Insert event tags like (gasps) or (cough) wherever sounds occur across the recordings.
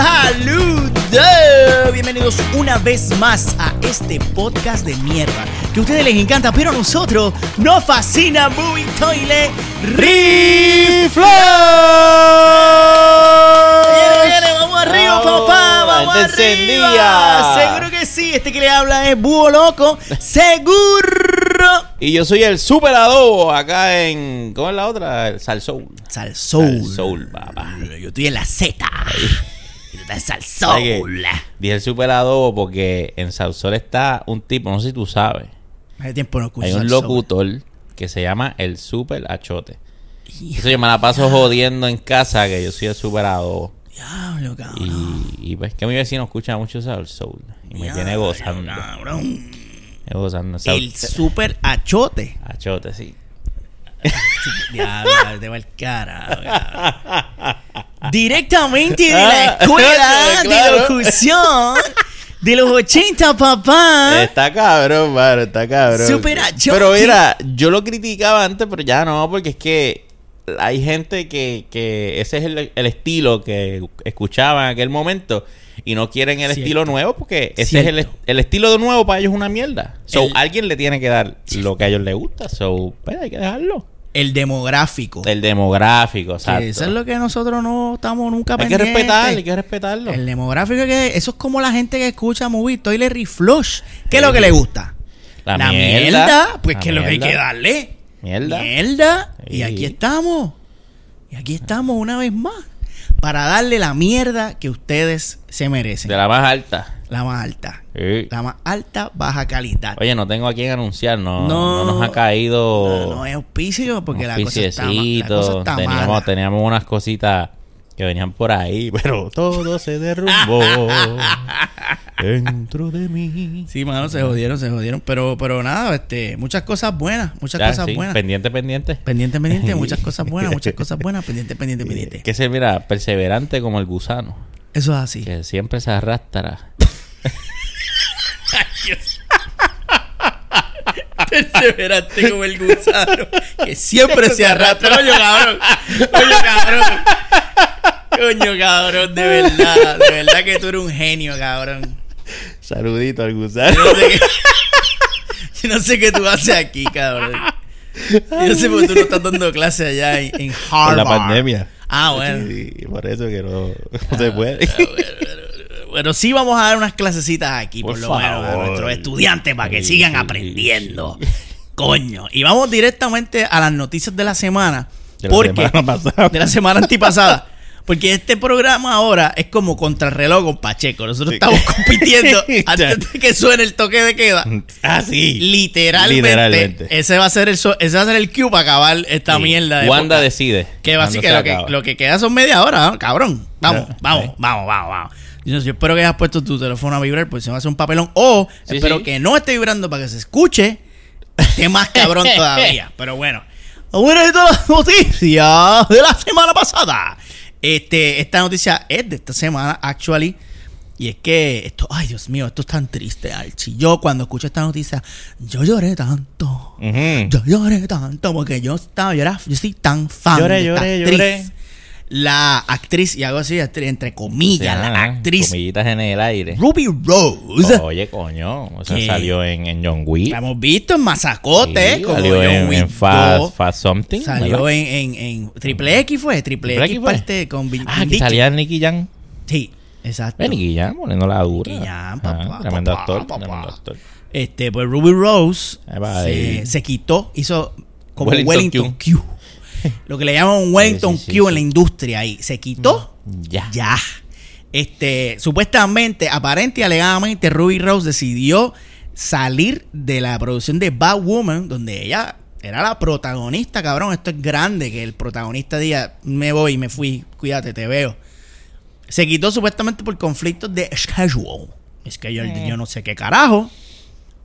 Saludos, bienvenidos una vez más a este podcast de mierda que a ustedes les encanta, pero a nosotros nos fascina Movie Toilet ¡Riflo! Viene, vamos arriba, papá, vamos arriba. Seguro que sí, este que le habla es Búho Loco, (laughs) seguro. Y yo soy el super adobo acá en. ¿Cómo es la otra? El Salsoul. Salsoul. Salsoul, papá. Yo estoy en la Z. Y tú estás en ¿Sabes qué? Salsoul. Dije el super adobo porque en Salsoul está un tipo, no sé si tú sabes. Hace tiempo no escucho Hay un Salsoul. locutor que se llama el super achote. Eso yo me la paso jodiendo en casa que yo soy el super adobo. Diablo, cabrón. Y, y pues que mi vecino escucha mucho Salsoul. Y me tiene gozando. cabrón. Me gozando. El super achote. Achote, sí. (laughs) Diablo, te va el cara. Directamente de la escuela de locución de los 80, papá. Está cabrón, mano, está cabrón. Super achote. Pero mira, yo lo criticaba antes, pero ya no, porque es que hay gente que, que ese es el, el estilo que escuchaba en aquel momento y no quieren el Cierto. estilo nuevo porque ese es el, estilo de nuevo para ellos es una mierda. So, El- alguien le tiene que dar lo que a ellos les gusta. So, pues hay que dejarlo. El demográfico. El demográfico, Que exacto. eso es lo que nosotros no estamos nunca Hay que respetar, hay que respetarlo. El demográfico que eso es como la gente que escucha movie Toilet Reflush. ¿Qué es lo que le gusta? La mierda. Pues La que es lo que hay que darle. Mierda. Mierda. Y aquí estamos. Y aquí estamos una vez más. Para darle la mierda que ustedes se merecen. De la más alta. La más alta. Sí. La más alta, baja calidad. Oye, no tengo a quién anunciar, no, No. no, nos ha caído no, no es auspicio porque la cosa, está, la cosa está teníamos, mala. teníamos unas cositas que venían por ahí, (laughs) pero todo se derrumbó dentro de mí. Sí, mano, se jodieron, se jodieron. Pero, pero nada, este, muchas cosas buenas, muchas Ya, cosas sí, buenas. pendiente, pendiente. Pendiente, pendiente, muchas cosas (laughs) buenas, muchas cosas buenas, pendiente, pendiente, pendiente. Que se mira perseverante como el gusano, Eso es así. que siempre se arrastra. (laughs) Perseverante como el gusano. Que siempre se arrastra. Coño, cabrón. Coño, cabrón. Coño, cabrón, de verdad. De verdad que tú eres un genio, cabrón. Saludito al gusano. Yo no sé qué, yo no sé qué tú haces aquí, cabrón. Yo no sé por qué tú no estás dando clase allá en, en Por Harvard. la pandemia. Ah, bueno. Sí, por eso que no, no se puede. Bueno, sí vamos a dar unas clasecitas aquí, por, Por lo menos, a nuestros estudiantes para que sigan sí, aprendiendo. Coño. Y vamos directamente a las noticias de la semana. De la porque, semana pasada. De la semana antipasada. (laughs) Porque este programa ahora es como contrarreloj con Pacheco. Nosotros Sí. estás compitiendo (laughs) antes de que suene el toque de queda. ah, sí. Literalmente, Literalmente. Ese va a ser el so- ese va a ser el cue para acabar esta Sí. mierda de Wanda decide. Que que se lo, que lo que queda son media hora, ¿no? cabrón. Vamos, vamos, sí. vamos, vamos, vamos. Yo, yo espero que hayas puesto tu teléfono a vibrar porque se va a hacer un papelón. O espero que no esté vibrando para que se escuche. Esté más cabrón (laughs) todavía. Pero bueno. Bueno, de todas las noticias de la semana pasada. Este, esta noticia es de esta semana, actually. Y es que esto, ay Dios mío, esto es tan triste, Archie. Yo cuando escucho esta noticia, yo lloré tanto. Yo lloré tanto porque yo estaba, yo era, yo soy tan fan Lloré, de esta lloré, actriz. La actriz, y hago así, entre comillas, la actriz Comillitas en el aire. Ruby Rose. Oye, coño. O sea, ¿Qué? salió en, en John Wick. La hemos visto en Mazacote, Sí, como salió John en, Wick en Fast, 2. Fast Something. Salió en, en, en Triple X fue, Triple, Triple X X parte con Vin- Ah, que salía Nicky Jam. Sí, exacto. Eh, Nicky Jam, poniendo la dura. Nicky Ah, papá, tremendo papá, actor. papá. Tremendo actor. Este, pues Ruby Rose se quitó, hizo como Wellington Wellington, Q. (laughs) Lo que le llaman un Wellington Sí, sí, Q en la industria ahí. Se quitó. Ya. Ya. Este, supuestamente, aparente y alegadamente, Ruby Rose decidió salir de la producción de Bad Woman, donde ella era la protagonista, cabrón. Esto es grande, que el protagonista diga, me voy, me fui, cuídate, te veo. Se quitó supuestamente por conflictos de schedule. Es que yo, yo no sé qué carajo.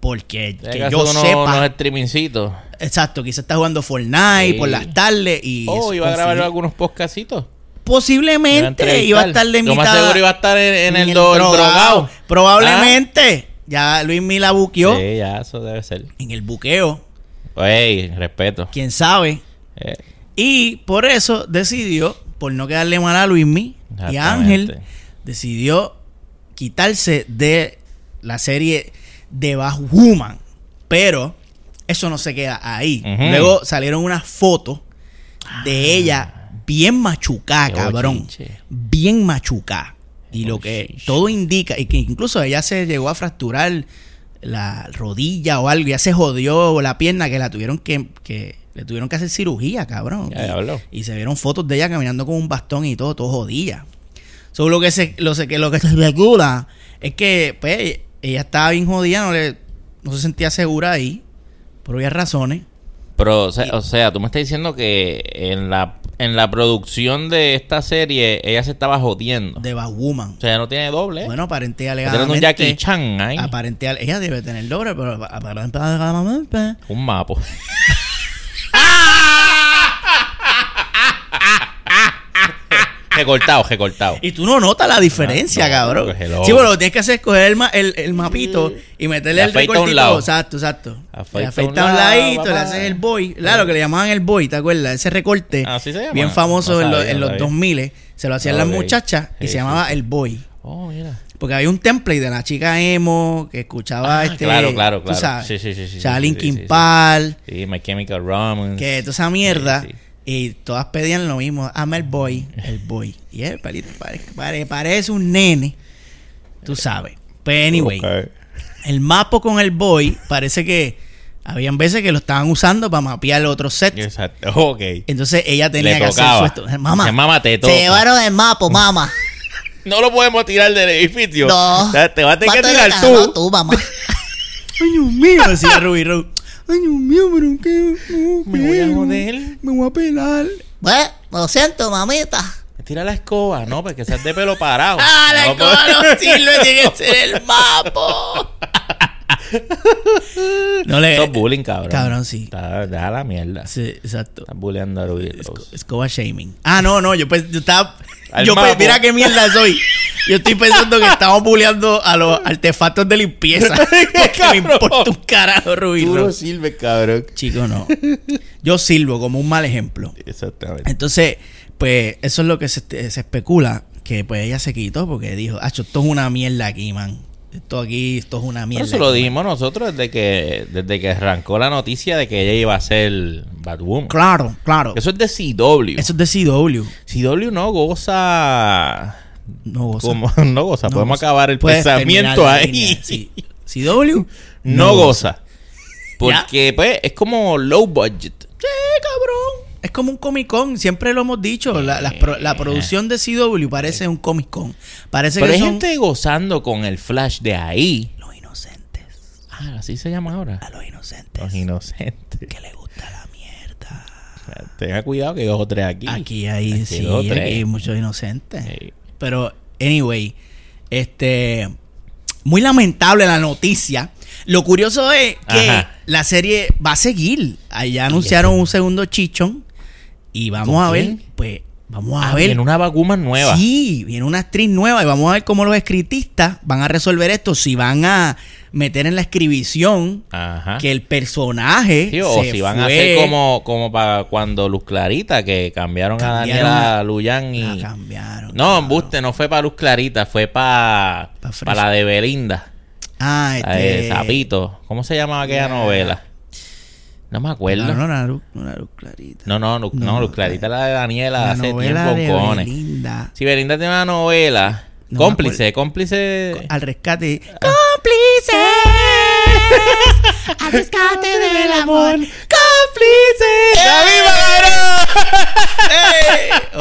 Porque que Acaso yo unos, sepa. unos streamingcitos. Exacto, quizás está jugando Fortnite Sí. por las tardes y. Oh, iba a grabar algunos podcastitos. Posiblemente iba a estar de Lo más seguro iba a estar en, en el, el do- el drogado. drogado. Probablemente. Ya Luis Mila buqueó. Sí, ya, eso debe ser. en el buqueo. Ey, respeto. Quién sabe. Eh, Y por eso decidió, por no quedarle mal a Luismi y a. Ángel, decidió quitarse de la serie de Woman. Pero eso no se queda ahí. Luego salieron unas fotos de ella bien machucada, cabrón. Bien machucada. Y lo que todo indica, y que incluso ella se llegó a fracturar la rodilla o algo, ya se jodió la pierna que la tuvieron que, que le tuvieron que hacer cirugía, cabrón. Ya, Y- y se vieron fotos de ella caminando con un bastón y todo, todo jodida. Solo lo que se, lo, que, lo que se especula es que pues, ella estaba bien jodida, no, le, no se sentía segura ahí, por obvias razones. Pero, o sea, o sea, tú me estás diciendo que en la, en la producción de esta serie ella se estaba jodiendo. De Woman. O sea, no tiene doble. Bueno, aparente y tirando un alegadamente. Jackie Chan ahí. aparente ella debe tener doble, pero aparente alegadamente. Un mapo. (laughs) recortado, recortado. Y tú no notas la diferencia, No, cabrón. pues. Sí, bueno, lo que tienes que hacer es coger el, ma- el, el mapito y meterle Le el afeita a un recortito. lado. Exacto, exacto. Afeita afeita un a un lado, ladito, le haces el boy. Claro, que le llamaban el boy, ¿te acuerdas? Ese recorte Así se llama. bien famoso No en, los- sabía, en no los sabía. 2000 se lo hacían Ok. las muchachas y Sí, se llamaba sí. el boy. Oh, mira. Porque había un template de la chica emo que escuchaba Ah, este. claro, claro, tú claro. sabes, Sí, sí, sí, sí, escuchaba sí, Linkin sí, sí, sí. Park, Sí, My Chemical Romance. que toda esa mierda. Y todas pedían lo mismo. Ama el boy, el boy. Y él pelito, pare- pare- parece un nene. Tú sabes. Pero anyway, Ok. el mapo con el boy parece que habían veces que lo estaban usando para mapear el otro set. Exacto. Ok. Entonces ella tenía Le que tocaba. hacer su. Mamá, "Mamá, te se toca". llevaron el mapo, mamá. (laughs) No lo podemos tirar del edificio. No. O sea, te vas a tener que ¿Cuánto tirar le ganó tú. tú, mamá? (laughs) Ay, Dios mío, decía Ruby Rose. Ay, Dios mío, pero qué. Me voy a joder. Me voy a pelar. Bueno, lo siento, mamita. Tira la escoba, no, porque seas de pelo parado. Ah, la No escoba puedo- no sirve, tiene que (laughs) ser el mapo. (laughs) No le. Eso es bullying, cabrón. Cabrón, sí. Está- deja la mierda. Sí, exacto. Estás bulleando a Ruby Esco-. Escoba shaming. Ah, no, no, yo, pues, yo estaba. Al yo pues, mira qué mierda soy. Yo estoy pensando que estamos bulleando a los artefactos de limpieza. (laughs) (laughs) Porque me importa un carajo, Rubí. Tú no sirves, cabrón. Chico, no. Yo sirvo como un mal ejemplo. Exactamente. Entonces, pues, eso es lo que se, se especula. Que pues ella se quitó porque dijo, Acho, esto es una mierda aquí, man. Esto aquí, esto es una Pero mierda. eso lo aquí, man". dijimos nosotros desde que desde que arrancó la noticia de que ella iba a ser Batwoman. Claro, claro. Eso es de CW. Eso es de CW. CW no goza No goza. como (laughs) no goza. No Podemos goza. acabar el Puedes pensamiento ahí. línea, sí. (laughs) CW No goza. Porque pues es como low budget. Sí, cabrón. Es como un Comic Con, siempre lo hemos dicho. La, la producción de CW parece un Comic Con. Parece Pero que hay son gente gozando con el flash de ahí. los inocentes. Ah, así se llama ahora. A los inocentes. Los inocentes. Que les gusta la mierda. Tenga cuidado que hay dos o tres aquí. Aquí hay, Aquí sí, dos aquí hay muchos inocentes. Sí. Pero, anyway, este. Muy lamentable la noticia. Lo curioso es que Ajá. la serie va a seguir. Allá anunciaron un segundo chichón. Y vamos ¿Con a ver, pues, vamos a Ah, ver. viene una Batwoman nueva. Sí, viene una actriz nueva y vamos a ver cómo los escritistas van a resolver esto. Si van a meter en la escribición Ajá. que el personaje. Sí, o se si van a hacer como, como para cuando Luz Clarita, que cambiaron, Cambiaron a Daniela a- Luyan y... La cambiaron. No, embuste, no fue para Luz Clarita, fue para para la de Belinda, Ah, este. Zapito. ¿Cómo se llamaba aquella novela? No me acuerdo. No, No, no, era Luz- no era Luz Clarita. no, no, no, No, Luz Clarita la de Daniela La hace novela tiempo, de cojones. Belinda. Si Belinda tiene una novela, No cómplice, cómplice... Al rescate. ¡Cómplices! (laughs) Al rescate del amor. ¡Cómplice! ¡La viva.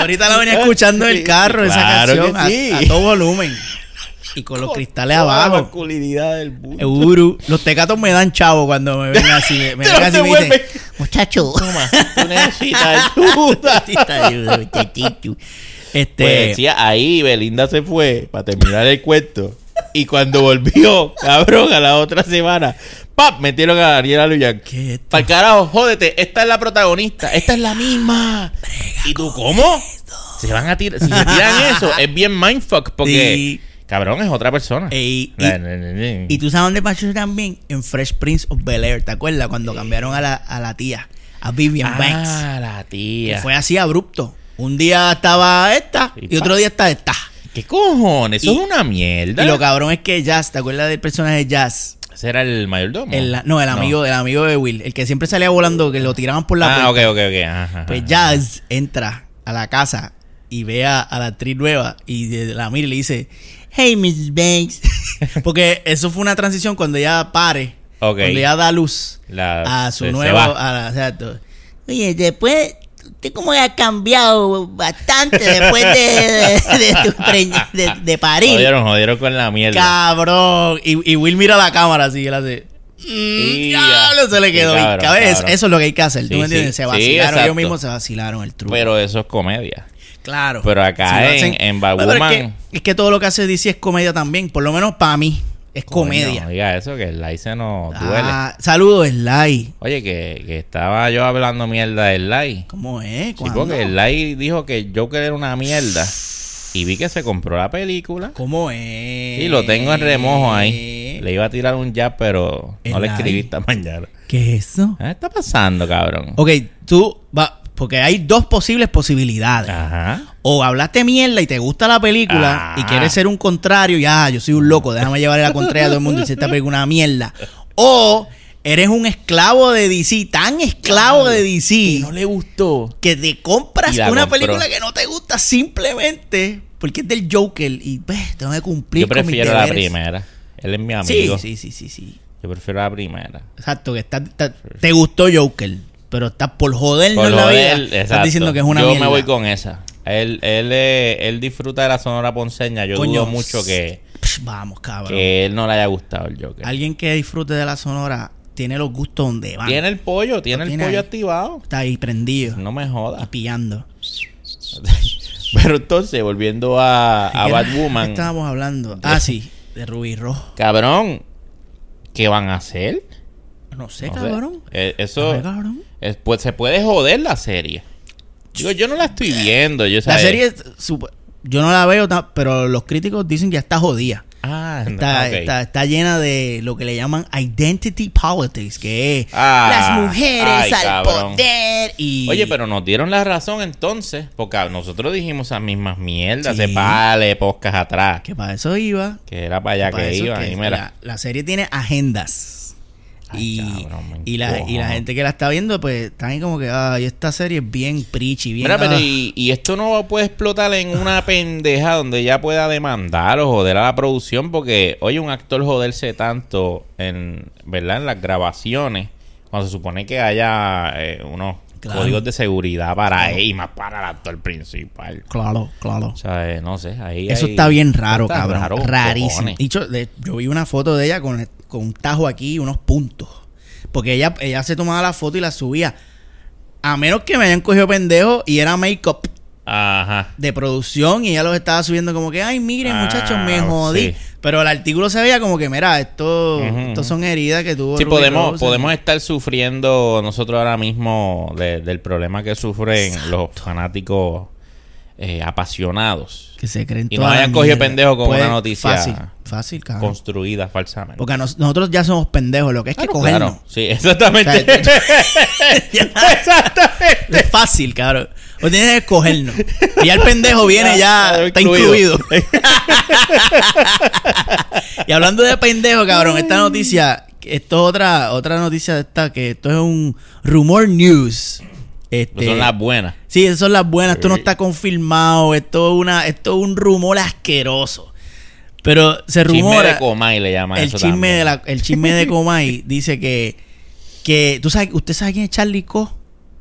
Ahorita la venía escuchando en el carro, esa Claro canción, que a- sí. a, todo volumen. Y con los cristales Toda La abajo. masculinidad del. Seguro. Los tecatos me dan chavo cuando me ven así. Me (laughs) ven así y me dicen, Muchacho. (laughs) Toma, tú necesitas (laughs) ayuda. "Necesita ayuda, muchachito". Este. Pues decía, ahí Belinda se fue para terminar el cuento. Y cuando volvió, cabrón, a la otra semana, ¡pap! Metieron a Daniela Luyan. ¿Qué es esto? Para carajo, jódete, esta es la protagonista, esta es la misma. ¿Y tú cómo? Se van a tirar, si se tiran eso, es bien mindfuck porque, Sí. Cabrón, es otra persona. Ey, y- La- la- la- la- Y tú sabes dónde pasó también en Fresh Prince of Bel Air, ¿te acuerdas? Cuando cambiaron a la, a la tía, a Vivian Banks. Ah, la Que tía. fue así abrupto. Un día estaba esta Y y otro día está esta. ¿Qué cojones? Eso Y- es una mierda. Y lo cabrón es que Jazz, ¿te acuerdas del personaje de Jazz? Ese era el mayordomo. El, no, el amigo, el amigo de Will, el que siempre salía volando, que lo tiraban por la Ah, puerta. ok, ok, ok. Ajá, Pues. Jazz entra a la casa y ve a, a la actriz nueva y de- la mira y le dice, Hey, Mrs. Banks. (laughs) Porque eso fue una transición cuando ella pare, Ok. cuando ella da luz La- a su nuevo... a la-. Oye, después, usted como ha cambiado bastante después de, de, de tu preñ- de. Jodieron, jodieron con la mierda. Cabrón. Y, y Will mira la cámara así y él hace... "Mm, diablo, se le quedó. Cabrón, Cabrón. Eso es lo que hay que hacer. ¿Tú Sí, me entiendes? sí. Se Sí, vacilaron. exacto. ellos mismos se vacilaron el truco. Pero eso es comedia. Claro. Pero acá Si en- hacen- en Bueno, Es que, es que todo lo que hace DC es comedia también. Por lo menos para mí. Es comedia. Coño, diga eso, que el like se nos duele. Ah, saludos, Sly. Oye, que, que estaba yo hablando mierda del like. ¿Cómo es? Sí, porque el like dijo que Joker era una mierda. Y vi que se compró la película. ¿Cómo es? Y lo tengo en remojo ahí. Le iba a tirar un jab, pero no le escribí esta mañana. ¿Qué es eso? ¿Qué está pasando, cabrón? Ok, tú va, porque hay dos posibles posibilidades. Ajá. O hablaste mierda y te gusta la película Ah. y quieres ser un contrario, ya, yo soy un loco, déjame llevarle la contraria a todo el mundo y decir esta película es una mierda. O eres un esclavo de DC, tan esclavo de DC no le gustó. que te compras Y una compró. película que no te gusta simplemente porque es del Joker y pues tengo que cumplir Yo con mis prefiero la primera. Él es mi Sí, amigo. sí, sí, sí, sí. Yo prefiero la primera. Exacto, que está, está- te gustó Joker, pero estás por jodernos Por la vida. estás diciendo que es una Yo mierda. me voy con esa. Él, él, eh, él disfruta de la sonora ponceña. Yo Coño, dudo mucho que, Psh, Vamos, cabrón. que él no le haya gustado el Joker. Alguien que disfrute de la sonora tiene los gustos donde van. Tiene el pollo, tiene el pollo ahí. activado. Está ahí prendido No me y jodas. pillando. (laughs) Pero entonces, volviendo a, a ¿Qué era? ¿Qué Batwoman, estábamos hablando? Ah, sí, de Ruby Rojo. cabrón, ¿qué van a hacer? No sé, No sé. cabrón. Eh, No eso sé, cabrón. es- pues, se puede joder la serie. Digo, yo no la estoy viendo. Yo, La serie, es yo no la veo, pero los críticos dicen que ya está jodida. Ah, no, Está, ok. está, está llena de lo que le llaman identity politics, que es Ah, las mujeres ay, al cabrón. poder y... Oye, pero nos dieron la razón entonces, porque nosotros dijimos esas mismas mierdas Sí. de pale, podcast atrás, Que para eso iba. que era para allá que eso iban. que y mira, la, la serie tiene agendas. Ay, y, cabrón, y, la, y la gente que la está viendo, pues están ahí como que, ay, esta serie es bien preachy, bien. Mira, pero ah". y, y esto no puede explotar en una (laughs) pendeja donde ya pueda demandar o joder a la producción, porque, oye, un actor joderse tanto en, ¿verdad? En las grabaciones, cuando se supone que haya eh, unos Claro. códigos de seguridad para Claro. él y más para el actor principal. Claro, claro. O sea, eh, no sé, ahí Eso está bien raro, está cabrón. raro Rarísimo. Dicho, yo vi una foto de ella con, con un tajo aquí y unos puntos. Porque ella, ella se tomaba la foto y la subía. A menos que me hayan cogido pendejo y era make-up Ajá. de producción y ella los estaba subiendo como que, ay, miren, Ah, muchachos, me jodí. sí. Pero el artículo se veía como que, mira, esto, estos son heridas que tuvo. Sí, Ruby podemos, Rose. podemos estar sufriendo nosotros ahora mismo de- del problema que sufren los fanáticos eh, apasionados, Que se creen Y nos la hayan cogido pendejo con Pues, una noticia Fácil, fácil, cabrón. construida falsamente. Porque nos- nosotros ya somos pendejos, lo que es que Claro, cogernos. claro. Sí, exactamente. O (laughs) Es fácil, cabrón. O tienes que escogernos. Y ya el pendejo viene ya, está incluido. (laughs) y hablando de pendejo, cabrón, esta noticia, esto es otra, otra noticia de esta, que esto es un rumor news. Este, Son las buenas. Sí, esas son las buenas. Esto no está confirmado. Esto es una, esto es un rumor asqueroso. Pero se Chisme rumora. de Comay le llaman el eso chisme también. de la, el chisme de Comay (laughs) dice que, que tú sabes, usted sabe quién es Charlie Co.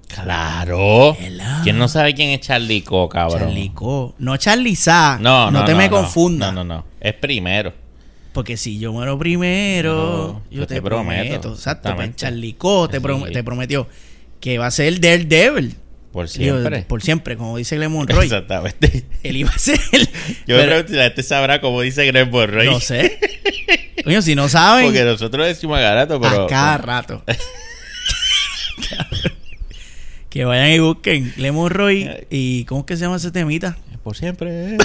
Claro. Hello. ¿Quién no sabe quién es Charlie Co, cabrón? Charlie Co. No Charlie Sa. No, no, te no, me no. confundas. No, no, no. Es primero. Porque si yo muero primero, No, yo, yo te, te prometo. prometo, Exacto, pues. Charlie Co. te, prom- te prometió que va a ser Daredevil. Por Digo, siempre. por siempre, como dice Lemon (laughs) Roy. Exactamente. Él iba a ser. (laughs) Yo me pero- pregunto si la gente sabrá cómo dice Greg Borroy. No sé. Coño, si no saben, Porque nosotros decimos a Garato, pero. a cada rato. (laughs) que vayan y busquen Lemon Roy y ¿cómo es que se llama ese temita? Por siempre.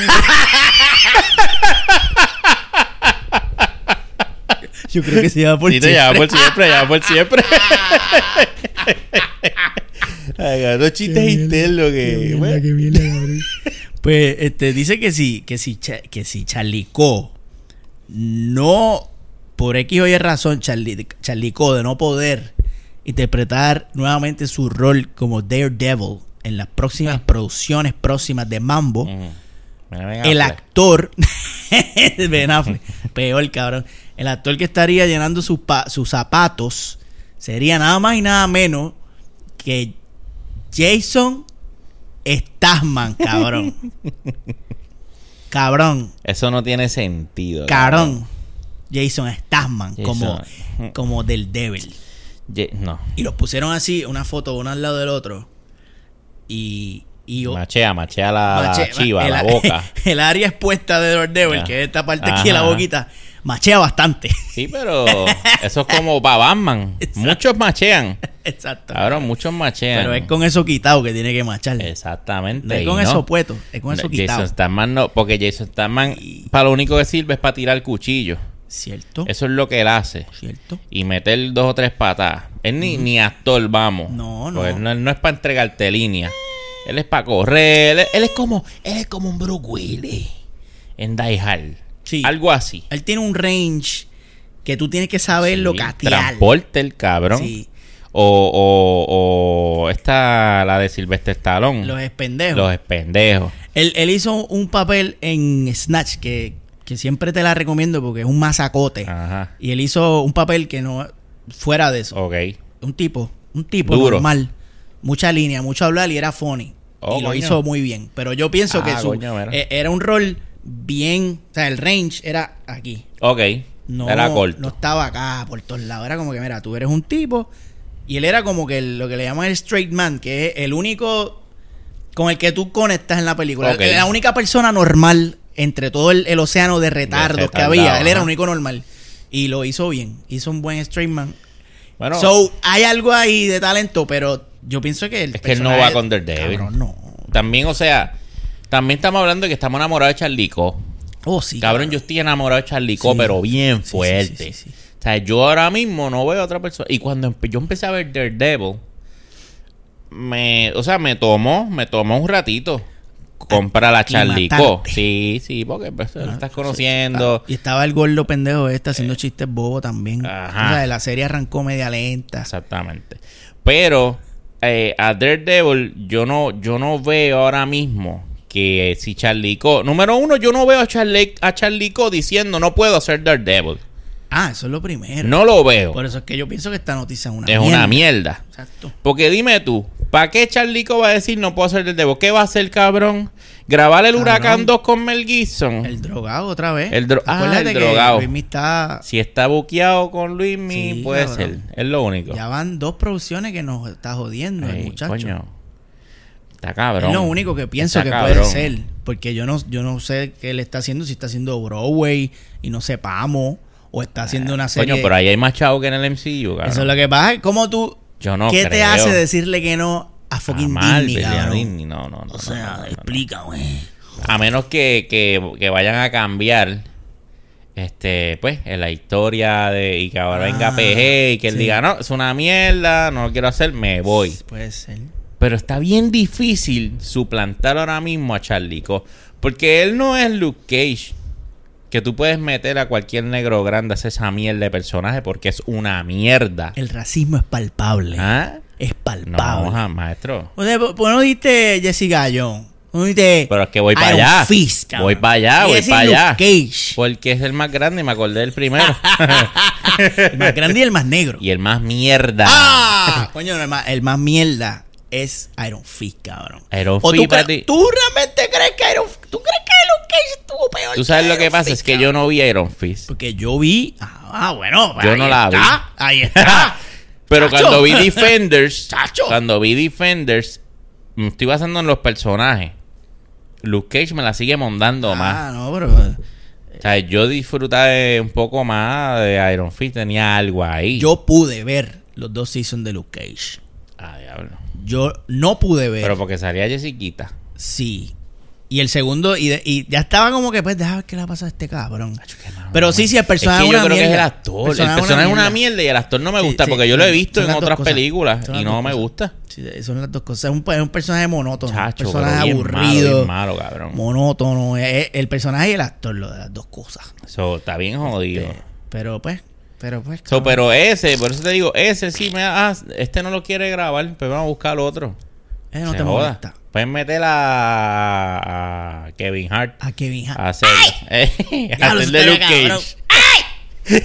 Yo creo que se llama por Sí, te siempre. llama por siempre, llama por siempre. Ay, Garato, chistes internos que. bueno. Pues (laughs) Pues este, dice que si, que si, que si Charlicó no, por X o Y razón, Charlicó de no poder interpretar nuevamente su rol como Daredevil en las próximas producciones próximas de Mambo, el actor (laughs) Ben Affleck, peor cabrón, el actor que estaría llenando sus, pa- sus zapatos sería nada más y nada menos que Jason Statham, cabrón. (laughs) cabrón, Eso no tiene sentido. cabrón. Jason Statham como, como del Devil. Ye- No. Y los pusieron así, una foto uno al lado del otro. Y, y Machea, machea la, la chiva, el, la boca. (laughs) El área expuesta de Daredevil, Ya. que es esta parte aquí de la boquita, machea bastante. Sí, pero (laughs) eso es como para Batman. Exacto. Muchos machean. Exacto. Cabrón, muchos machean. Pero es con eso quitado que tiene que machar. Exactamente. No es con no. eso puesto, es con eso Jason quitado. Statham no, porque Jason Statham para lo único que sirve es para tirar el cuchillo. ¿Cierto? Eso es lo que él hace. ¿Cierto? Y meter dos o tres patadas. Él ni, ni actor, vamos. No, no. Él no, él no es para entregarte línea. Él es para correr. Él, él es como él es como un Bruce Willis en Die Hard. Sí. Algo así. Él tiene un range que tú tienes que saberlo Sí. Transporte el cabrón. Sí. O, o, o esta, la de Sylvester Stallone. Los es pendejos. Los pendejos. Él, él hizo un papel en Snatch que, que siempre te la recomiendo porque es un masacote. Ajá. Y él hizo un papel que no fuera de eso. Ok. Un tipo, un tipo Duro. normal. Mucha línea, mucho hablar y era funny. Oh, y lo coño. hizo muy bien. Pero yo pienso Ah, que su, coño, mira. eh, era un rol bien. O sea, el range era aquí. Ok. No, Era corto. no estaba acá por todos lados. Era como que, mira, tú eres un tipo. Y él era como que el- lo que le llaman el straight man, que es el único con el que tú conectas en la película. Ok. La única persona normal entre todo el, el océano de retardos que había. Él era el único normal. Y lo hizo bien. Hizo un buen straight man. Bueno, So, hay algo ahí de talento, pero yo pienso que el Es que él no va con Daredevil. Cabrón, no. también, o sea, también estamos hablando de que estamos enamorados de Charlico. Oh, sí. cabrón, yo estoy enamorado de Charlico, Sí. pero bien fuerte. sí, sí. O sea, yo ahora mismo no veo a otra persona. Y cuando empe- yo empecé a ver Daredevil, me, o sea, me tomó, me tomó un ratito comprar la Charlico. Aclimatarte. Sí, sí, porque pues, lo Ah, estás sí, conociendo. Y estaba el gordo pendejo este haciendo chistes bobos también. Ajá. O sea, la serie arrancó media lenta. Exactamente. Pero eh, a Daredevil yo no, yo no veo ahora mismo que si Charlico... Número uno, yo no veo a, Charli, a Charlico diciendo no puedo hacer Daredevil. Ah, eso es lo primero. No lo veo. Por eso es que yo pienso que esta noticia es una es mierda. una mierda. Exacto. Porque dime tú, ¿para qué Charlico va a decir no puedo hacer Daredevil? ¿Qué va a hacer, cabrón? ¿Grabar el Cabrón. Huracán 2 con Mel Gibson? El drogado otra vez. El dro- ah, el drogado. Luismi está... Si está buqueado con Luismi, Sí, puede cabrón. ser. Es lo único. Ya van dos producciones que nos está jodiendo el muchacho. coño. Está cabrón. Es lo único que pienso Está que cabrón. puede ser. Porque yo no, yo no sé qué él está haciendo, si está haciendo Broadway y no sepamos, o está haciendo una serie. Coño, pero ahí hay más chavo que en el MCU, cabrón. Eso es lo que pasa. ¿Cómo tú. Yo no ¿Qué te creo. hace decirle que no a fucking A Disney? Disney, No, no, no. O no, sea, no, explica, güey. A menos que, que, que vayan a cambiar este pues en la historia de y que ahora venga Ah, PG y que él sí. diga no es una mierda no lo quiero hacer me voy Puede ser. Pero está bien difícil suplantar ahora mismo a Charlico porque él no es Luke Cage que tú puedes meter a cualquier negro grande a hacer esa mierda de personaje porque es una mierda El racismo es palpable. ¿Ah? Es no palpable. ja, maestro O sea, ¿por por qué no dijiste Jessica Jones? ¿No dijiste Pero es que voy para allá. Fist? Voy para allá, voy para allá. Cage. Porque es el más grande y me acordé del primero. (laughs) el más grande y el más negro. y el más mierda. ¡Ah! Coño, el más, el más mierda es Iron Fist, cabrón. Iron ¿O Fist, tú. ¿Tú realmente crees que Iron ¿Tú crees que Iron Cage estuvo peor? Tú sabes que lo que Iron pasa, Fist, es que cabrón? yo no vi Iron Fist. Porque yo vi. Ah, bueno. Yo ahí no la está, Ahí (laughs) está. Pero Chacho. cuando vi Defenders, (laughs) Chacho. cuando vi Defenders, me estoy basando en los personajes. Luke Cage me la sigue mondando más. Ah, no, pero. O sea, yo disfruté un poco más de Iron Fist, tenía algo ahí. Yo pude ver los dos seasons de Luke Cage. Ah, diablo. Yo no pude ver. Pero porque salía Jessiquita. Sí. Y el segundo, y, de- y ya estaba como que, pues, déjame ver qué le ha pasado a este cabrón. Pero sí, sí, el personaje es que yo creo que es el actor. El El personaje es una mierda. y el actor no me gusta sí, porque yo lo he visto en otras cosas. películas y no me gusta. Sí, son las dos cosas. Es un, es un personaje monótono. Chacho, un personaje malo, aburrido. bien malo, cabrón. monótono. Es- el personaje y el actor, lo de las dos cosas. Eso está bien jodido. Eh, pero pues, pero pues. So, pero ese, por eso te digo, ese sí me ah, este no lo quiere grabar, pues vamos a buscar otro. Eh, no Se te joda. molesta. Pueden meter a, a Kevin Hart A Kevin Hart. a hacer, eh, (laughs) a hacer de Luke. Cage. (laughs)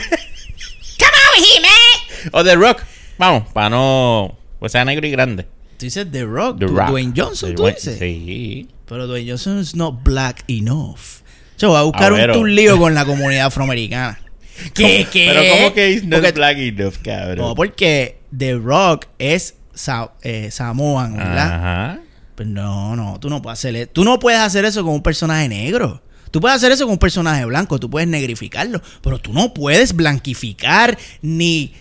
Come over here, man. O The Rock. Vamos, para no. Pues sea negro y grande. Tú dices The Rock, The Rock. Dwayne Johnson, The tú Dwayne- dices. Sí. Pero Dwayne Johnson is not black enough. Yo voy a buscar A un, ver, o- un lío con la comunidad afroamericana. (laughs) ¿Qué, qué? Pero ¿cómo que is not Porque- black enough, cabrón? No, porque The Rock es Sa- eh, Samoan, ¿verdad? Ajá. Pues no, no, tú no puedes hacer e- Tú no puedes hacer eso con un personaje negro. Tú puedes hacer eso con un personaje blanco, tú puedes negrificarlo, pero tú no puedes blanquificar ni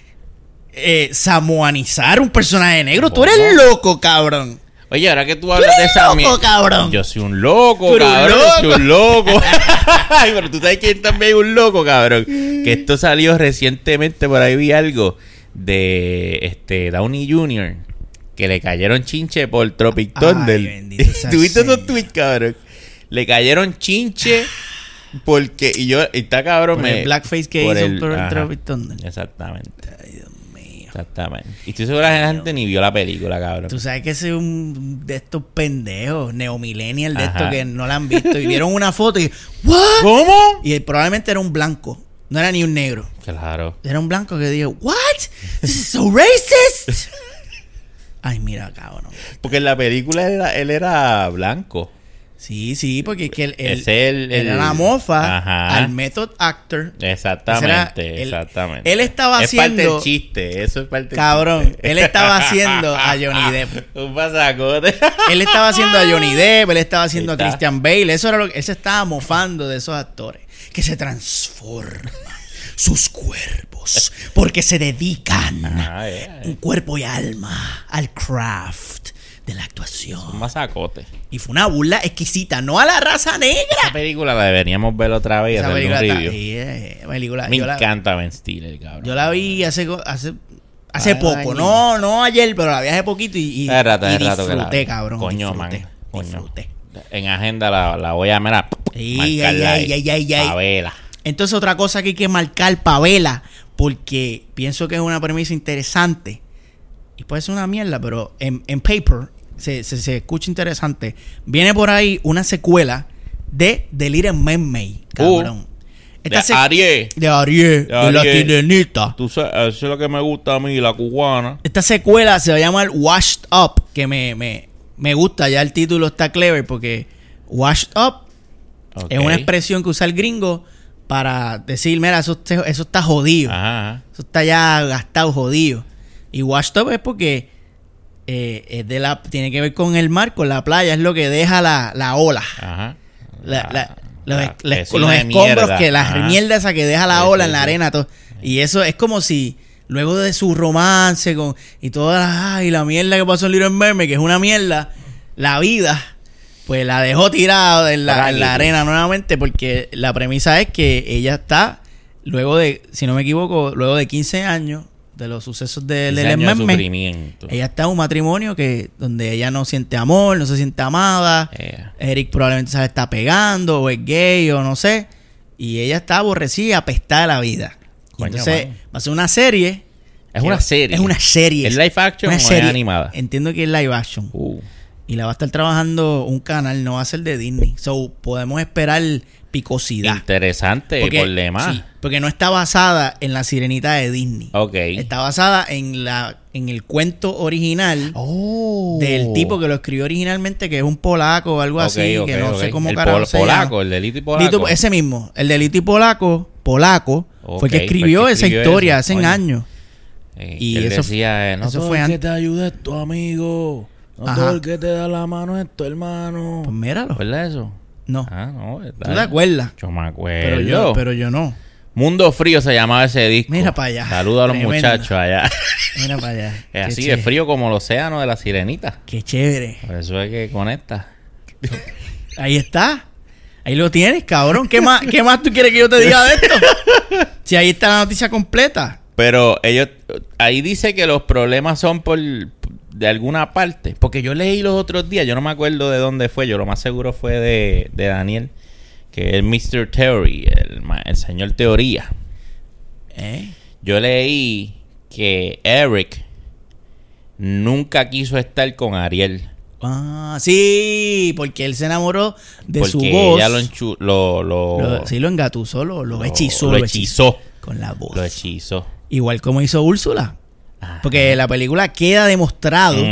eh, samoanizar un personaje negro. Tú eres loco, cabrón. Oye, ahora que tú hablas de esa loco, mierda. cabrón. Yo soy un loco, cabrón. loco. Soy un loco. (laughs) Ay, pero tú sabes quién también es un loco, cabrón. Que esto salió recientemente, por ahí vi algo de este Downey Jr. Que le cayeron chinche por Tropic Thunder. ¿Tuviste (laughs) esos tweets, cabrón? Le cayeron chinche porque. Y yo, y está cabrón. Por me, el blackface que por hizo el- por el. Tropic Thunder. Exactamente. Exactamente. Y estoy seguro que la gente ni vio la película, cabrón. Tú sabes que ese es un de estos pendejos, neomillennial de Ajá. estos que no la han visto y vieron una foto y ¿what? ¿Cómo? Y probablemente era un blanco, no era ni un negro. Claro. Era un blanco que dijo, "What? This is so racist." (laughs) Ay, mira, cabrón. Porque en la película él era, él era blanco. Sí, sí, porque es que él, él- Es el- él era la mofa Ajá. al method actor. Exactamente, Ese era- él- exactamente. él estaba es parte haciendo- del chiste, eso es parte del Cabrón, chiste. él estaba haciendo a (laughs) Johnny Depp. Un pasacote. Él estaba haciendo a Johnny Depp, él estaba haciendo a. Christian Bale. Eso era lo que él se estaba mofando de esos actores que se transforman sus cuerpos porque se dedican Ah, un cuerpo y alma al craft de la un actuación. masacote. Y fue una burla exquisita, no a la raza negra. Esa película la deberíamos ver otra vez Esa un película está- eh, película- Me yo encanta Ben Stiller, cabrón. Yo la vi hace hace hace Ay, poco, no no ayer, pero la vi hace poquito y, y, rato, y hace rato que la disfruté, cabrón. Coño, disfruté, man. Coño. disfruté. En agenda la, la voy a mirar. Ay, ahí. ay, ay, ay. Pavela. Entonces otra cosa que hay que marcar Pavela, porque pienso que es una premisa interesante y puede ser una mierda, pero en, en paper se, se, se escucha interesante. Viene por ahí una secuela de The Little Mermaid, cabrón. Esta De Ariel. de Ariel, De la Ariel. sirenita. Tú sabes, eso es lo que me gusta a mí, la cubana. Esta secuela se va a llamar Washed Up, que me, me, me gusta, ya el título está clever porque Washed Up es una expresión que usa el gringo para decir, mira, eso, eso está jodido. Ajá. Eso está ya gastado, jodido. Y washed up es porque eh, es de la, tiene que ver con el mar, con la playa, es lo que deja la, la ola. Ajá. La- la- los, escombros mierda. que la Ajá. mierda esa que deja la ola en la arena. todo. Y eso es como si luego de su romance con y toda la, ay, la mierda que pasó en Little Mermaid, que es una mierda, la vida, pues la dejó tirada en la, en la arena nuevamente porque la premisa es que ella está luego de, si no me equivoco, luego de 15 años de los sucesos de Ese Little año de ella está en un matrimonio que donde ella no siente amor, no se siente amada. Yeah. Eric probablemente se la está pegando o es gay o no sé. Y ella está aborrecida, apestada de la vida. Coño, entonces va a ser una serie. Es una va- serie. Es una serie. ¿Es live action Una o es serie. animada? Entiendo que es live action. Uh, Y la va a estar trabajando un canal, no va a ser de Disney. So podemos esperar picosidad. interesante por demás. sí, porque no está basada en la sirenita de Disney. Ok. Está basada en la en el cuento original Oh. del tipo que lo escribió originalmente, que es un polaco o algo así, que no sé cómo el pol- polaco, el de Lito y Polaco. Lito- ese mismo, el de Lito y Polaco, polaco, fue el que escribió esa escribió historia eso, hace coño. años. Eh, y él eso- decía, eh, no eso todo fue el que te ayuda es tu amigo. No Ajá. todo el que te da la mano es tu hermano. Pues míralo. ¿Verdad eso? No, Ah, no, ¿verdad? tú te acuerdas. Yo me acuerdo. Pero yo, pero yo no. Mundo Frío se llamaba ese disco. Mira pa' allá. Saludos a los Tremendo. muchachos allá. (laughs) Mira para allá. Es Qué así de chévere. frío como el océano de la sirenita. Qué chévere. Por eso es que conecta. (laughs) Ahí está. Ahí lo tienes, cabrón. ¿Qué más, ¿Qué más tú quieres que yo te diga de esto? (laughs) Si ahí está la noticia completa. Pero ellos, ahí dice que los problemas son por de alguna parte. Porque yo leí los otros días, yo no me acuerdo de dónde fue, yo lo más seguro fue de, de Daniel, que es Mr. Theory, el, el señor Teoría. ¿Eh? Yo leí que Eric nunca quiso estar con Ariel. Ah, sí, porque él se enamoró de porque su voz. ella lo, enchu- lo, lo, Lo- sí, lo engatusó, lo, lo hechizó. lo hechizó. Con la voz. Lo hechizó. Igual como hizo Úrsula. Ajá. Porque la película queda demostrado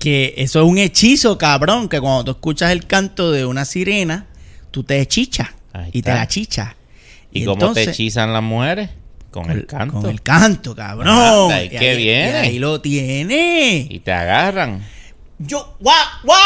que eso es un hechizo, cabrón. Que cuando tú escuchas el canto de una sirena, tú te hechichas. Ahí Y te la chichas. ¿Y, cómo te hechizan las mujeres? Con el canto. Con el canto, cabrón. Y Y qué ahí- bien. y ahí lo tiene. Y te agarran. Yo, ¡wow! ¡Wow!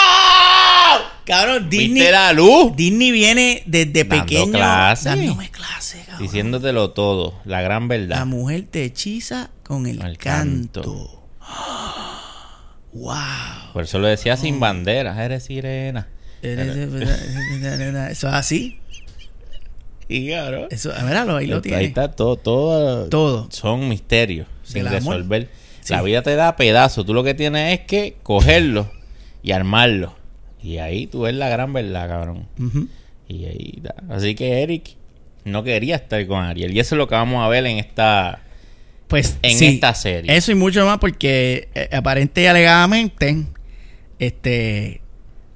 Cabrón, Disney. ¿Viste la luz? Disney viene desde Dando pequeño clase. dándome clase, cabrón. Diciéndotelo todo. La gran verdad. La mujer te hechiza con el, El canto. canto. (gasps) ¡Wow! Por eso lo decía sin banderas. Eres sirena. Eso es así. Y claro. Eso, míralo, ahí lo tiene. Ahí está todo, todo. Todo. Son misterios sin resolver. Sí. La vida te da pedazos. Tú lo que tienes es que cogerlo y armarlo. Y ahí tú ves la gran verdad, cabrón. Y ahí. Así que Eric no quería estar con Ariel. Y eso es lo que vamos a ver en esta. Pues En sí, esta serie. Eso y mucho más porque eh, aparente y alegadamente este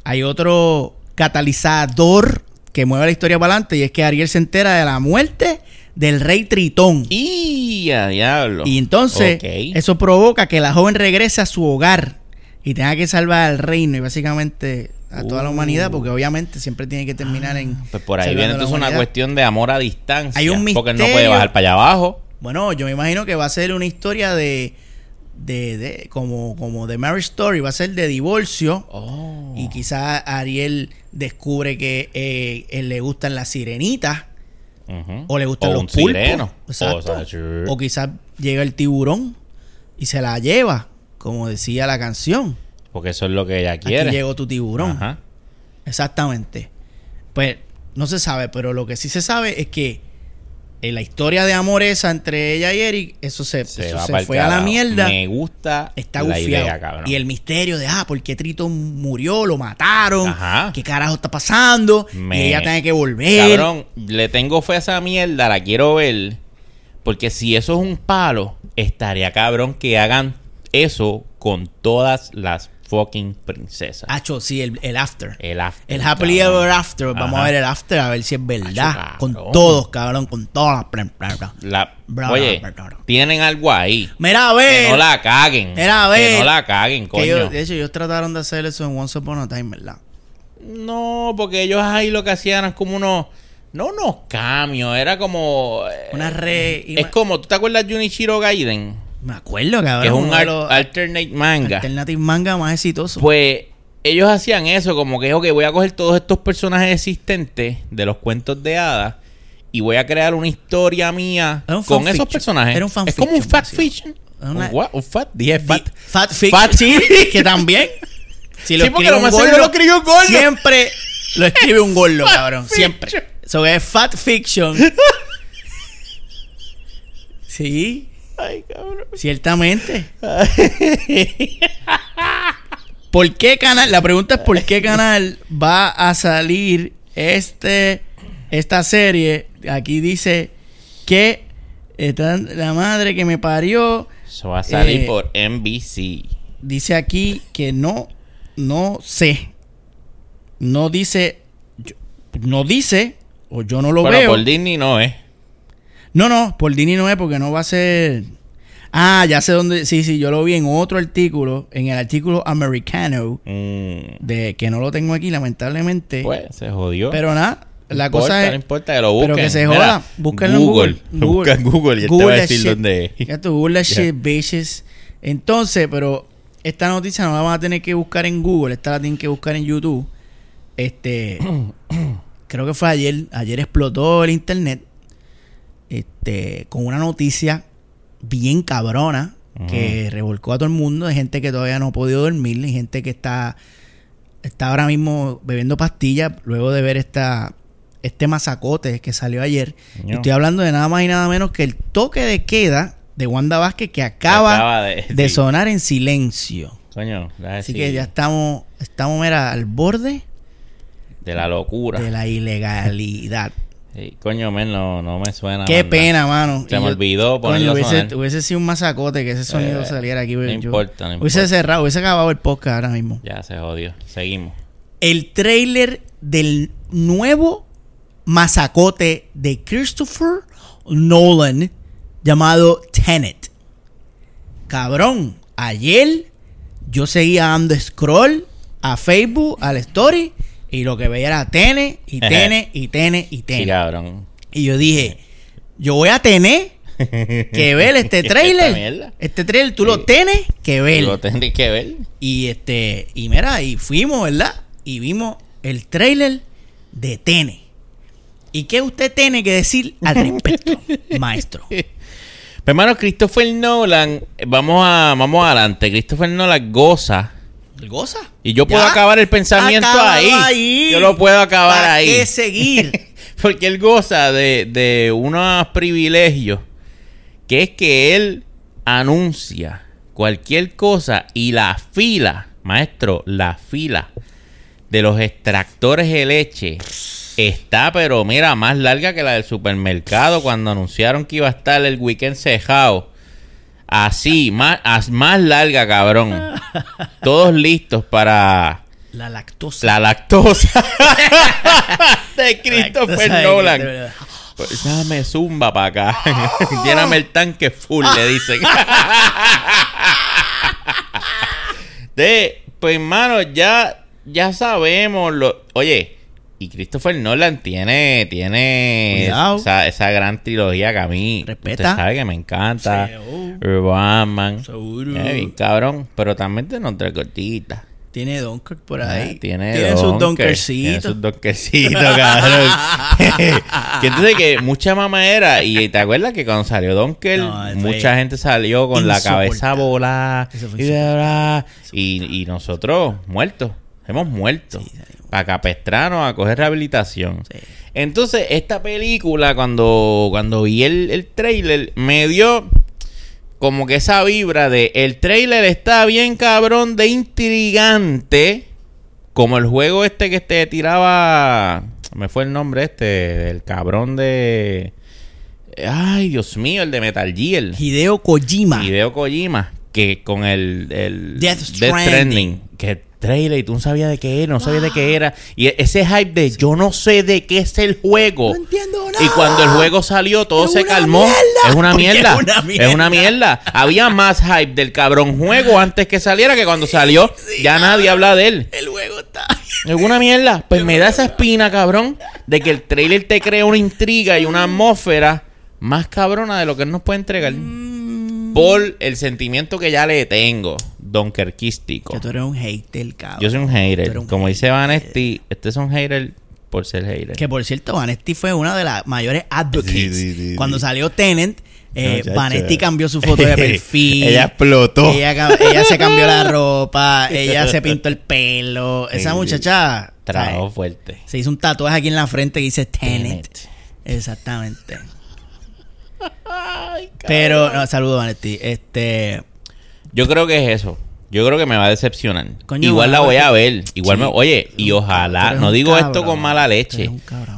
hay otro catalizador que mueve la historia para adelante y es que Ariel se entera de la muerte del rey Tritón. ¡Y a diablo! Y entonces eso provoca que la joven regrese a su hogar y tenga que salvar al reino y básicamente a toda la humanidad porque obviamente siempre tiene que terminar en Pues por ahí viene entonces una cuestión de amor a distancia. Hay un Porque él no misterio. puede bajar para allá abajo. Bueno, yo me imagino que va a ser una historia de de, de como como de Marriage Story, va a ser de divorcio Oh. y quizás Ariel descubre que eh, él le gustan las sirenitas o le gustan O los pulpos. sireno. Exacto. O sea, sí. O quizás llega el tiburón y se la lleva, como decía la canción. Porque eso es lo que ella Aquí quiere. llegó tu tiburón. Ajá. Exactamente. Pues no se sabe, pero lo que sí se sabe es que en la historia de amor esa entre ella y Eric, eso se, Se eso va se pa'l fue a la mierda. Me gusta Está la idea, cabrón. y el misterio de, ah, ¿por qué Trito murió? Lo mataron. Ajá. ¿Qué carajo está pasando? Me- Y ella tiene que volver. Cabrón, le tengo fe a esa mierda, la quiero ver. Porque si eso es un palo, estaría cabrón que hagan eso con todas las fucking princesas. Hacho, sí, el, el after. el after. El happily cabrón. ever after. Vamos Ajá. a ver el after a ver si es verdad. Hacho, con todos, cabrón, con todas las... bla, bla, bla. La- Bra, oye, tienen algo ahí. Mira, a ver. Que no la caguen. Mira, a Que ver. no la caguen, que coño. ellos- de hecho, ellos trataron de hacer eso en Once Upon a Time, ¿verdad? No, porque ellos ahí lo que hacían eran como unos. No unos cambios, era como. eh, Una re... Es como, ¿tú te acuerdas de Junichiro Gaiden? Me acuerdo, cabrón. Que es un al- alternate manga. alternative manga más exitoso. Pues ellos hacían eso, como que, ok, voy a coger todos estos personajes existentes de los cuentos de hadas y voy a crear una historia mía un con esos personajes. Era un es como un básicamente. fiction. Una- ¿Un? ¿Un fat? Dije fat. Fat. Fat- (laughs) sí, que también. Si Sí, porque escribe lo más gordo, lo escribió un gordo. Siempre lo escribe un gordo, cabrón. fiction. Siempre. Eso es Fat Fiction. (laughs) Sí, Ay, cabrón. ciertamente. (laughs) ¿Por qué canal? La pregunta es ¿por qué canal va a salir este esta serie? Aquí dice que está la madre que me parió Eso va a salir Eh, por NBC. dice aquí que no, no sé. No dice, no dice, o yo no lo Bueno, veo. por Disney no es. No, no, por Disney no es porque no va a ser. Ah, ya sé dónde. Sí, sí, yo lo vi en otro artículo, en el artículo americano, Mm, de que no lo tengo aquí, lamentablemente. pues se jodió. pero nada, la cosa es. No importa que lo busquen. Pero que se Mira, joda. Búsquenlo en Google. Busca en Google y él te va a decir shit. dónde es. Ya tú, Google (laughs) Ya. shit, bitches. Entonces, pero esta noticia no la van a tener que buscar en Google, esta la tienen que buscar en YouTube. Este, (coughs) creo que fue ayer, ayer explotó el internet, este, con una noticia bien cabrona que revolcó a todo el mundo, de gente que todavía no ha podido dormir, y gente que está está ahora mismo bebiendo pastillas luego de ver esta este masacote que salió ayer. Y estoy hablando de nada más y nada menos que el toque de queda de Wanda Vázquez que acaba, Acaba de- de sí. sonar en silencio. Coño, Así que ya estamos, estamos mira, al borde de la locura. de la ilegalidad. Coño, men, no, no me suena. Qué pena, mano. Se Y me yo- olvidó Coño, ponerlo a hubiese, hubiese sido un masacote que ese sonido Eh, saliera aquí. no yo- importa, no Hubiese importa. cerrado, hubiese acabado el podcast ahora mismo. Ya se jodió. Seguimos. El trailer del nuevo masacote de Christopher Nolan llamado Tenet. Cabrón, ayer yo seguía dando scroll a Facebook, al story, y lo que veía era Tenet, y Tenet, y Tenet, y Sí, cabrón. Y yo dije, yo voy a tener que (laughs) ver este trailer. Este trailer tú lo tienes que ver. Lo tendréis que ver. Y este, y mira, y fuimos, ¿verdad? Y vimos el trailer de Tene. ¿Y qué usted tiene que decir al respecto, (laughs) maestro? Pero hermano, Christopher Nolan, vamos a vamos adelante. Christopher Nolan goza. ¿Goza? Y yo puedo Ya. acabar el pensamiento Acábalo ahí. Yo lo puedo acabar ¿Para ahí. qué seguir? (laughs) Porque él goza de, de unos privilegios. Que es que él anuncia cualquier cosa y la fila, maestro, la fila de los extractores de leche está, pero mira, más larga que la del supermercado cuando anunciaron que iba a estar el weekend cejado. Así, más, más larga, cabrón. Todos listos para La lactosa. la lactosa (laughs) de Christopher Lactosa de Nolan. Christopher- Pues dame zumba para acá. (laughs) Lléname el tanque full, le dicen. (laughs) de, pues hermano, ya, ya sabemos lo. Oye, y Christopher Nolan tiene, tiene esa, esa gran trilogía que a mí. Respeta. Usted sabe que me encanta. Batman. Seguro. Eh, bien cabrón. Pero también tiene otra cortita. Tiene Dunkirk por ahí. Ah, tiene, sus Dunker, Tiene Dunkercitos. sus donkercitos, (laughs) cabrón. (laughs) que entonces que mucha mamadera. Y te acuerdas que cuando salió Donker, No, mucha gente salió con la cabeza volada. Y nosotros muertos. Hemos muerto. Sí. Para capestrarnos a coger rehabilitación. Sí. Entonces, esta película, cuando, cuando vi el, el trailer, me dio como que esa vibra de el trailer está bien cabrón de intrigante. Como el juego este que te tiraba. Me fue el nombre este. Del cabrón de. Ay, Dios mío, el de Metal Gear. Hideo Kojima. Hideo Kojima. Que con el, el Death Stranding. Que trailer y tú no sabías de qué era, no sabías de qué era. Y e- ese hype de yo no sé de qué es el juego. No entiendo nada. Y cuando el juego salió, todo Es se calmó. mierda. Es una mierda. es una mierda. Es una mierda. Había más hype del cabrón juego antes que saliera que cuando salió. Sí, ya nadie habla de él. El juego está. Es una mierda. Pues me da esa espina, cabrón, de que el trailer te crea una intriga y una atmósfera más cabrona de lo que él nos puede entregar. Mm. Por el sentimiento que ya le tengo, donkerquístico. Que tú eres un hater, cabrón. Yo soy un hater. un Como hater. dice Vanesti, este es un hater por ser hater. Que por cierto, Vanetti fue una de las mayores advocates. Sí, sí, sí, Cuando salió Tenant, eh. Vanetti cambió su foto de (laughs) perfil. Ella explotó. Ella, se cambió la (laughs) ropa. Ella se pintó el pelo. Esa muchacha Trabajo ¿sabes? fuerte. se hizo un tatuaje aquí en la frente que dice Tenet. Tenet. Exactamente. (laughs) Pero, no, saludos, Vanetti. Este. Yo creo que es eso. Yo creo que me va a decepcionar. Coño, Igual la voy a ver. Igual Sí, me. Oye, y ojalá. No digo esto con mala leche.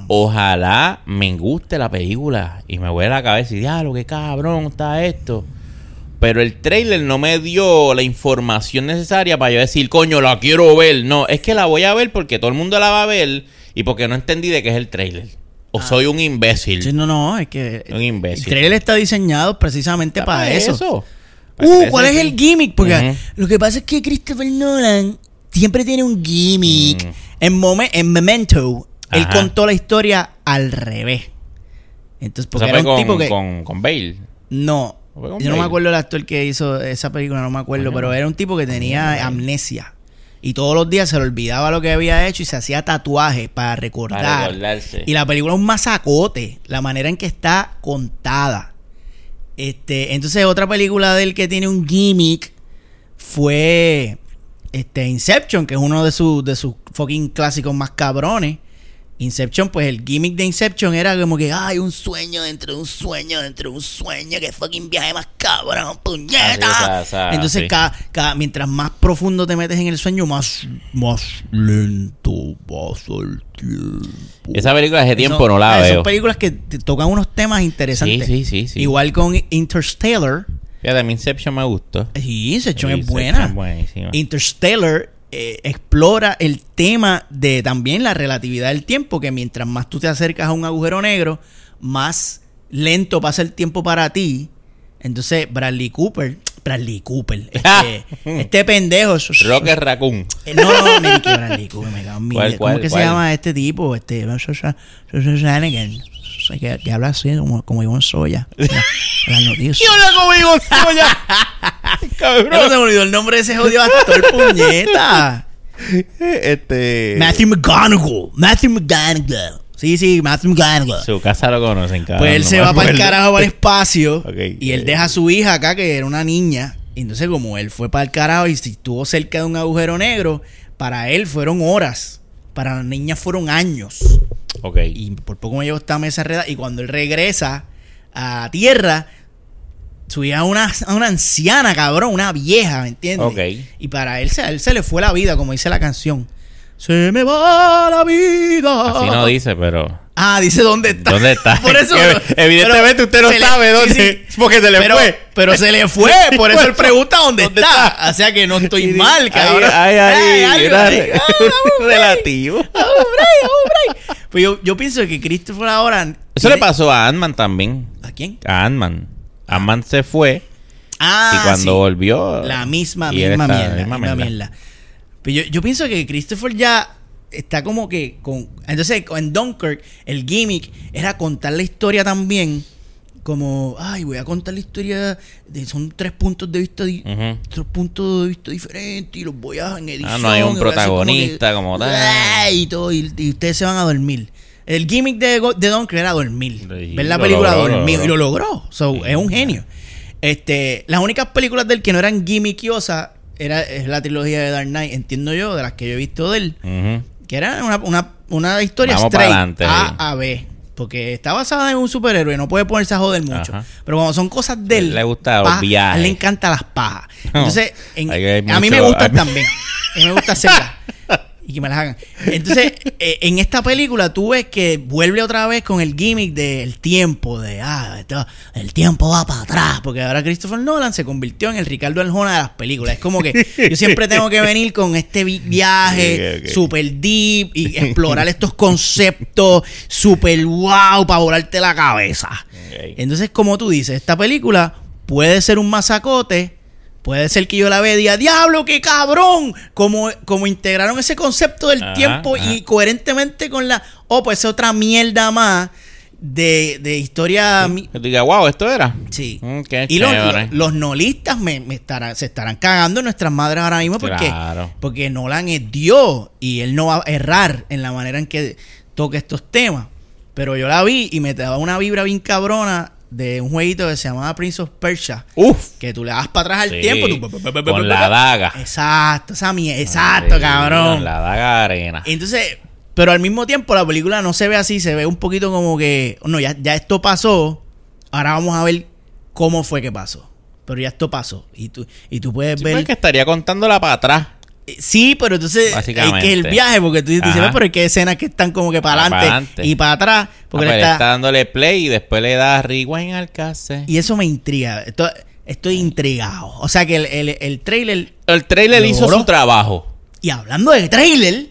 Ojalá me guste la película. Y me voy a la cabeza y diablo, qué cabrón está esto. Pero el trailer no me dio la información necesaria para yo decir, coño, la quiero ver. No, es que la voy a ver porque todo el mundo la va a ver y porque no entendí de qué es el trailer. O soy un imbécil. Ah. Sí, no, no, es que. Un imbécil. El trailer está diseñado precisamente Está para eso. Para Uh, ¿cuál es el gimmick? Porque lo que pasa es que Christopher Nolan siempre tiene un gimmick. Mm. En, Momen- en Memento, él contó la historia al revés. Entonces, O porque sea, era un con, tipo que. con, con Bale. No, ¿Fue con yo no me acuerdo el actor que hizo esa película, no me acuerdo, pero era un tipo que tenía amnesia. Y todos los días se le olvidaba lo que había hecho y se hacía tatuajes para recordar. Para. Y la película es un masacote, la manera en que está contada. Este, entonces otra película de él que tiene un gimmick fue este Inception, que es uno de sus de sus fucking clásicos más cabrones. Inception, pues el gimmick de Inception era como que hay un sueño dentro de un sueño dentro de un sueño, que fucking viaje más cabrón, puñeta. Así, o sea, o sea, Entonces, sí. cada, cada- mientras más profundo te metes en el sueño, más, más lento pasa el tiempo. Esa película hace tiempo no la ah, veo. Son películas que te tocan unos temas interesantes. Sí, sí, sí, sí. Igual con Interstellar. Fíjate, a mí Inception me gustó. Sí, Inception Sí, es buena. buenísima. Interstellar eh, explora el tema de también la relatividad del tiempo, que mientras más tú te acercas a un agujero negro, más lento pasa el tiempo para ti. Entonces, Bradley Cooper, Bradley Cooper, (laughs) este, este pendejo. Rocket Raccoon. Eh, No, no, que Bradley Cooper, me cago en mi ¿Cuál, vida. ¿Cómo que se llama este tipo? Este, Shanagan. Que, que habla así como, como Ivonne Soya. las noticias. (laughs) Hola conmigo, soya. (laughs) Ya no Cabrón. se me olvidó el nombre de ese jodido actor, puñeta. Este. Matthew McGonagall. Matthew McGonagall. Sí, sí, Matthew McGonagall. Su casa lo conocen, cabrón. Pues él no se va para el carajo para el (laughs) espacio y él eh. deja a su hija acá, que era una niña. Y entonces, como él fue para el carajo y si estuvo cerca de un agujero negro, para él fueron horas. Para la niña fueron años. Ok. Y por poco me llevo esta mesa redada. Y cuando él regresa a tierra, su hija es una, una anciana, cabrón, una vieja, ¿me entiendes? Ok. Y para él se, a él se le fue la vida, como dice la canción. Se me va la vida. Así no dice, pero. Ah, dice dónde está. ¿Dónde está? (laughs) Por eso. Que evidentemente usted no se le- sabe dónde. sí. Porque se le pero, fue. Pero se le fue. Por eso él pregunta (laughs) dónde, ¿Dónde está? O sea que no (laughs) estoy mal, cabrón. Ay, ay, ay, algo era Ah, relativo. Vamos, Brian. Pues yo, yo pienso que Christopher ahora. Eso le pasó a Ant-Man también. ¿A quién? A Ant-Man. Ant-Man se fue Ah, y cuando sí. volvió. La misma, misma mierda. misma misma mierda. mierda. Pero yo, yo pienso que Christopher ya está como que con. Entonces, en Dunkirk, el gimmick era contar la historia también. Como, ay, voy a contar la historia. De, son tres puntos de vista. di-. Tres puntos de vista diferentes. Y los voy a en edición. Ah, no hay un y como que- protagonista como tal. Y todo. Y, y ustedes se van a dormir. El gimmick de, de era dormir. Sí, ver la película logró, lo dormir. Y lo logró. So, Sí. es un genio. Este, las únicas películas del que no eran gimmickiosas era es la trilogía de Dark Knight, entiendo yo, de las que yo he visto de él, que era una, una, una historia Vamos straight pa'lante, A a B. Porque está basada en un superhéroe, no puede ponerse a joder mucho. Ajá. Pero cuando son cosas de él, Le gusta los paja, viajes. A él le encantan las pajas. Entonces, en- a mí me gustan también. A mí me gusta hacerlas. (laughs) Y que me las hagan. Entonces, (laughs) eh, en esta película tú ves que vuelve otra vez con el gimmick del tiempo, de ah, esto- el tiempo va para atrás, porque ahora Christopher Nolan se convirtió en el Ricardo Arjona de las películas. Es como que yo siempre tengo que venir con este vi- viaje Ok, ok. super deep y explorar estos conceptos super wow para volarte la cabeza. Entonces, como tú dices, esta película puede ser un masacote, puede ser que yo la vea y diga, diablo, qué cabrón, como, como integraron ese concepto del Ajá, tiempo ajá. y coherentemente con la, oh, pues es otra mierda más de, de historia. Que digas, wow, esto era. Sí. Mm, y los, los- los nolistas me, me estarán, se estarán cagando en nuestras madres ahora mismo porque, Claro. porque Nolan es Dios y él no va a errar en la manera en que toca estos temas. Pero yo la vi y me daba una vibra bien cabrona de un jueguito que se llamaba Prince of Persia. Uf. Que tú le das para atrás al Sí, tiempo. tú- con la daga. Exacto, esa mierda. Exacto, Sí, cabrón. con La daga arena. Entonces, pero al mismo tiempo la película no se ve así, se ve un poquito como que, no, ya, ya esto pasó, ahora vamos a ver cómo fue que pasó. Pero ya esto pasó. Y tú, y tú puedes Sí, ver... pues, que estaría contándola para atrás. Eh, Sí, pero entonces hay Básicamente. que el viaje, porque tú dices, Ajá. "Ves, pero hay que escenas que están como que para Ah, adelante pa'lante. y para atrás. Porque Ah, él pues, está- está dándole play y después le da rewind al cassette. Y eso me intriga. Esto- estoy intrigado. O sea que el, el, el trailer El trailer hizo su trabajo. Y hablando de trailer,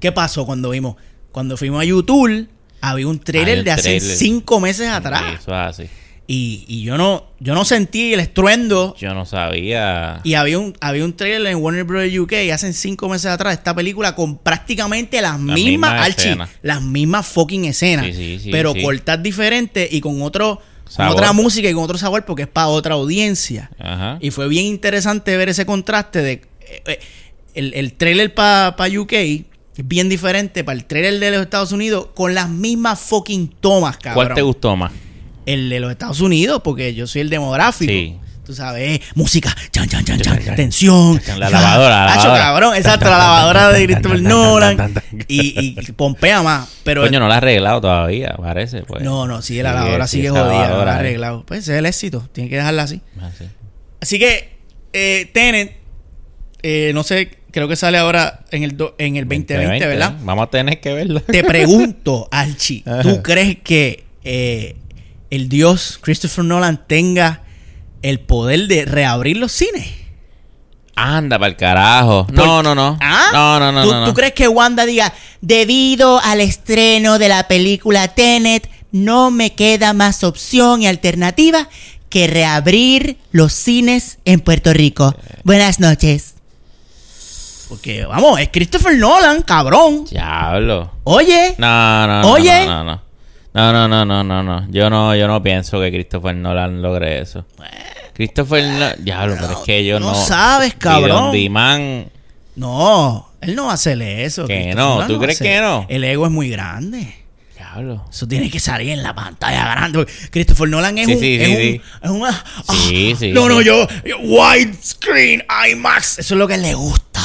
¿qué pasó cuando vimos? Cuando fuimos a YouTube, había un trailer Ah, de hace trailer. cinco meses atrás. Eso es así. Y, y yo no, yo no sentí el estruendo. Yo no sabía. Y había un, había un trailer en Warner Bros. UK hace cinco meses atrás, esta película con prácticamente las, mismas, mismas Archie, las mismas fucking escenas. Sí, sí, sí, pero cortas diferentes y con otro, con otra música y con otro sabor porque es para otra audiencia. Ajá. Y fue bien interesante ver ese contraste de eh, eh, el, el trailer para UK es bien diferente para el trailer de los Estados Unidos con las mismas fucking tomas, cabrón. ¿Cuál te gustó más? El de los Estados Unidos, porque yo soy el demográfico. Sí. Tú sabes, música, chan, chan, chan, chan, tensión. la lavadora, la Hacho, lavadora. cabrón, exacto, la (laughs) lavadora de Christopher Nolan. Y, y pompea más. Pero Coño, no la ha arreglado todavía, parece. Pues. no, no, sí, la lavadora sí, sigue jodida, no la ha eh. arreglado. Pues ese es el éxito, tiene que dejarla así. Ah, sí. Así que, eh, Tenet, eh, no sé, creo que sale ahora en el, do- en el 2020, ¿verdad? Vamos a tener que verla. Te pregunto, (laughs) Archie, ¿tú crees que eh, el dios Christopher Nolan tenga el poder de reabrir los cines? Anda, para el carajo. No, no, no. ¿Ah? No, no, no. ¿Tú, no, no. tú crees que Wanda diga, Debido al estreno de la película Tenet, no me queda más opción y alternativa que reabrir los cines en Puerto Rico. Buenas noches. porque vamos, es Christopher Nolan, cabrón. Diablo. Oye, No, no, no. Oye. No, no, no. No, no, no, no, no, no. Yo no, yo no pienso que Christopher Nolan logre eso. Christopher Nolan. Diablo, pero es que yo no no. sabes, cabrón. Diman. no, él no va a hacer eso. Que no, Nolan ¿tú crees que no? El ego es muy grande. Diablo. Eso tiene que salir en la pantalla grande. Christopher Nolan es Sí, un. sí, es sí, un- sí. es una- Sí, ah, sí, No, no, yo. yo- Widescreen, IMAX. Eso es lo que le gusta.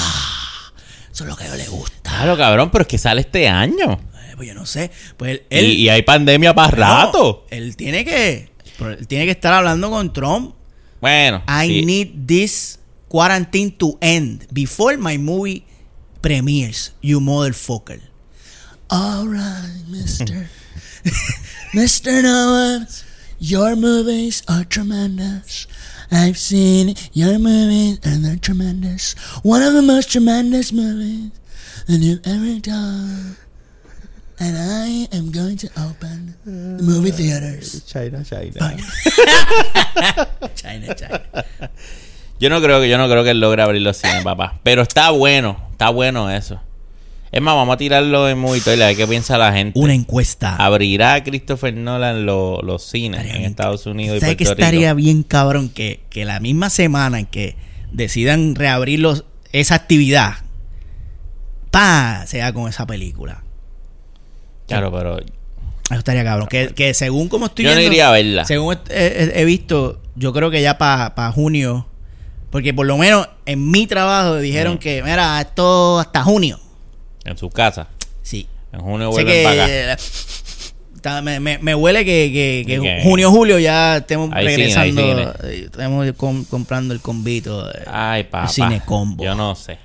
Eso es lo que a él le gusta. Claro, cabrón, pero es que sale este año. Pues yo no sé. Pues él. Y, hay pandemia para rato. él tiene que. él tiene que estar hablando con Trump. Bueno. I sí. need this quarantine to end before my movie premieres, you motherfucker. Alright, (laughs) mister. Mr. Noah, your movies are tremendous. I've seen your movies and they're tremendous. One of the most tremendous movies that you've ever done. And I am going to open the movie theaters. China, China. (laughs) China, China. Yo no creo que yo no creo que él logre abrir los cines, papá. Pero está bueno, está bueno eso. Es más, vamos a tirarlo en Movie Toilet, a ver qué piensa la gente. Una encuesta. ¿Abrirá Christopher Nolan lo- los cines Estaría en bien. Estados Unidos y ¿Sabes Puerto que estaría Rico? bien cabrón? Que, que la misma semana en que decidan reabrir los- esa actividad, pa, sea con esa película. Claro, pero Eso estaría cabrón. Que, que según como estoy yo no viendo- iría a verla. Según he, visto, yo creo que ya para junio, porque por lo menos en mi trabajo dijeron Mm. que, mira, esto hasta junio. En su casa. Sí. En junio vuelven para acá. está- me, me- me huele que, que- que junio, julio ya estemos Hay cine, regresando. eh, com- comprando el convito. de- Ay, papá. cine combo. Yo no sé.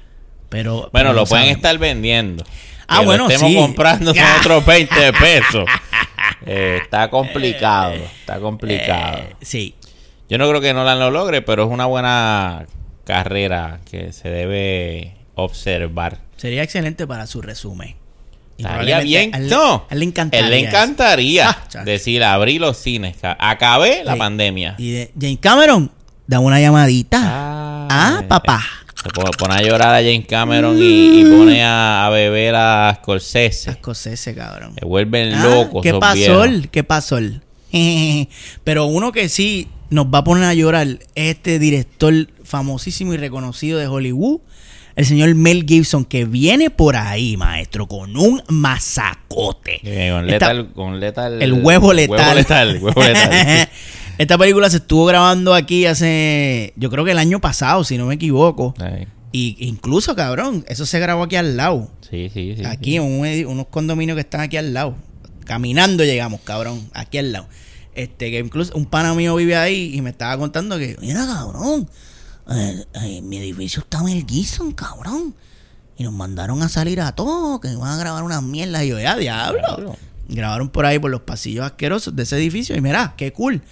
Pero, Bueno, lo no pueden estar vendiendo. Ah, Que lo bueno, estemos sí. comprando son (laughs) otros 20 pesos. Eh, está complicado. Está complicado. Eh, sí. Yo no creo que Nolan lo logre, pero es una buena carrera que se debe observar. Sería excelente para su resumen. Estaría bien. a él- no. a él le encantaría. Él le encantaría Ah, decir abrí los cines. ca- Acabé la pandemia. Y de James Cameron, da una llamadita. Ah, Ah, eh, papá. Se pone, a llorar a James Cameron y, y pone a, a beber a Scorsese. Escocese, cabrón. Se vuelven Ah, locos. ¿Qué pasó? ¿Qué pasó? (laughs) Pero uno que sí nos va a poner a llorar es este director famosísimo y reconocido de Hollywood, el señor Mel Gibson, que viene por ahí, maestro, con un masacote. Con Esta- letal, con letal- el huevo letal. Huevo letal, huevo letal. (laughs) Esta película se estuvo grabando aquí hace, yo creo que el año pasado, si no me equivoco. Ay, Y incluso, cabrón, eso se grabó aquí al lado. Sí, sí, sí. aquí sí. en un unos condominios que están aquí al lado. Caminando llegamos, cabrón, aquí al lado. Este, que incluso un pana mío vive ahí y me estaba contando que, mira, cabrón, eh, eh, en mi edificio está Mel Gibson, cabrón. Y nos mandaron a salir a todos, que van a grabar unas mierdas. Y yo, ya, diablo. Diablo. Grabaron por ahí por los pasillos asquerosos de ese edificio. Y mira, qué cool.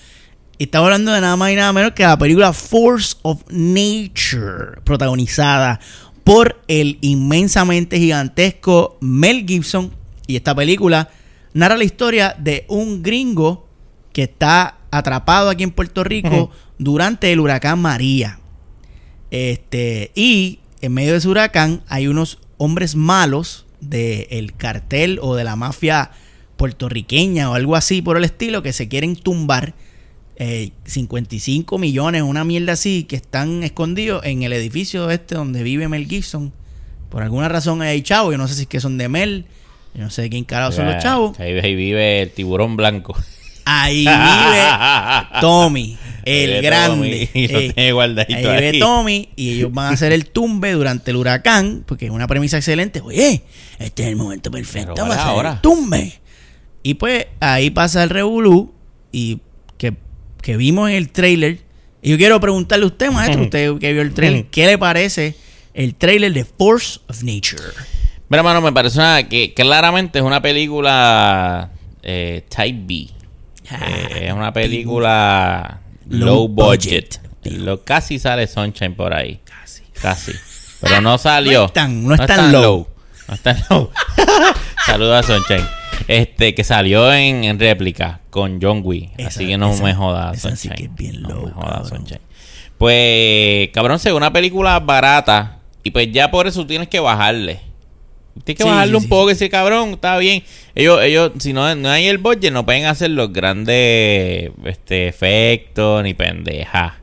Y estamos hablando de nada más y nada menos que la película Force of Nature, protagonizada por el inmensamente gigantesco Mel Gibson. Y esta película narra la historia de un gringo que está atrapado aquí en Puerto Rico durante el huracán María. Este, y en medio de ese huracán hay unos hombres malos del cartel o de la mafia puertorriqueña o algo así por el estilo que se quieren tumbar eh, 55 millones, una mierda así, que están escondidos en el edificio este donde vive Mel Gibson. Por alguna razón hay chavos, yo no sé si es que son de Mel, yo no sé de quién carajo son los chavos. Ahí, ahí vive el tiburón blanco. Ahí (laughs) vive Tommy. El Ahí grande. (laughs) Tommy, Eh, ahí ve ahí. Tommy y ellos van a hacer el tumbe durante el huracán, porque es una premisa excelente. Oye, este es el momento perfecto para hacer ahora. el tumbe. Y pues ahí pasa el revolú y que, que vimos en el trailer. Y yo quiero preguntarle a usted, maestro, (laughs) usted que vio el trailer, ¿qué le parece el trailer de Force of Nature? Mira, hermano, me parece una- que claramente es una película eh, Type B. Eh, es una película Low low budget. Lo, casi sale Sunshine por ahí. Casi. Casi. Pero no salió. (laughs) No es tan- no es tan low. No es tan low. (laughs) Saludos a Sunshine. Este, que salió en, en réplica con John Wee. Esa- Así que no esa- me jodas, que es bien no low, me jodas, cabrón. Sunshine. Pues, cabrón, se ve una película barata. Y pues ya por eso tienes que bajarle. Tienes que Sí, bajarle sí, un sí, poco ese cabrón, está bien. Ellos, ellos, si no, no hay el budget, no pueden hacer los grandes este, efectos ni pendejas.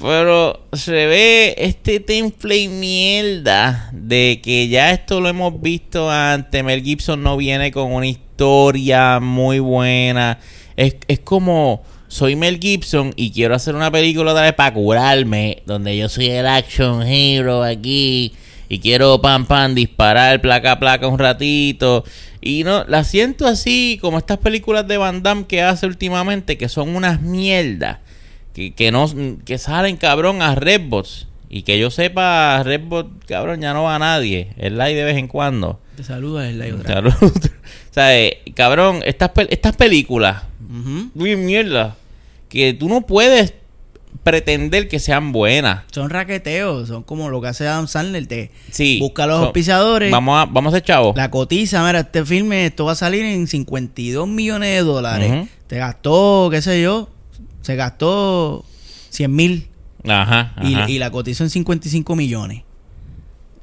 Pero se ve este template mierda de que ya esto lo hemos visto antes. Mel Gibson no viene con una historia muy buena. Es, es como soy Mel Gibson y quiero hacer una película otra vez para curarme, donde yo soy el action hero aquí y quiero pam pam disparar placa placa un ratito y no la siento así como estas películas de Van Damme que hace últimamente que son unas mierdas que, que no que salen cabrón a Redbox y que yo sepa Redbox cabrón ya no va a nadie el live de vez en cuando Te saluda el live. Salud. (laughs) o sea eh, cabrón estas pel- estas películas muy mierda que tú no puedes pretender que sean buenas Son raqueteos, son como lo que hace Adam Sandler. Te sí busca a los son- auspiciadores, vamos a vamos a ser chavos la cotiza. Mira, este filme, esto va a salir en 52 millones de dólares. Te gastó, qué sé yo, se gastó 100 mil ajá, y, ajá. y la cotizó en 55 millones.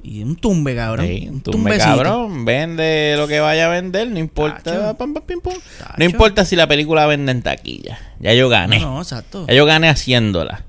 Y un tumbe, cabrón. Sí, un tú me tumbecito. cabrón, vende lo que vaya a vender, no importa, pam, pam, pim, pum. Tacho. no importa si la película vende en taquilla, ya yo gané, No, no, exacto. ya yo gané haciéndola.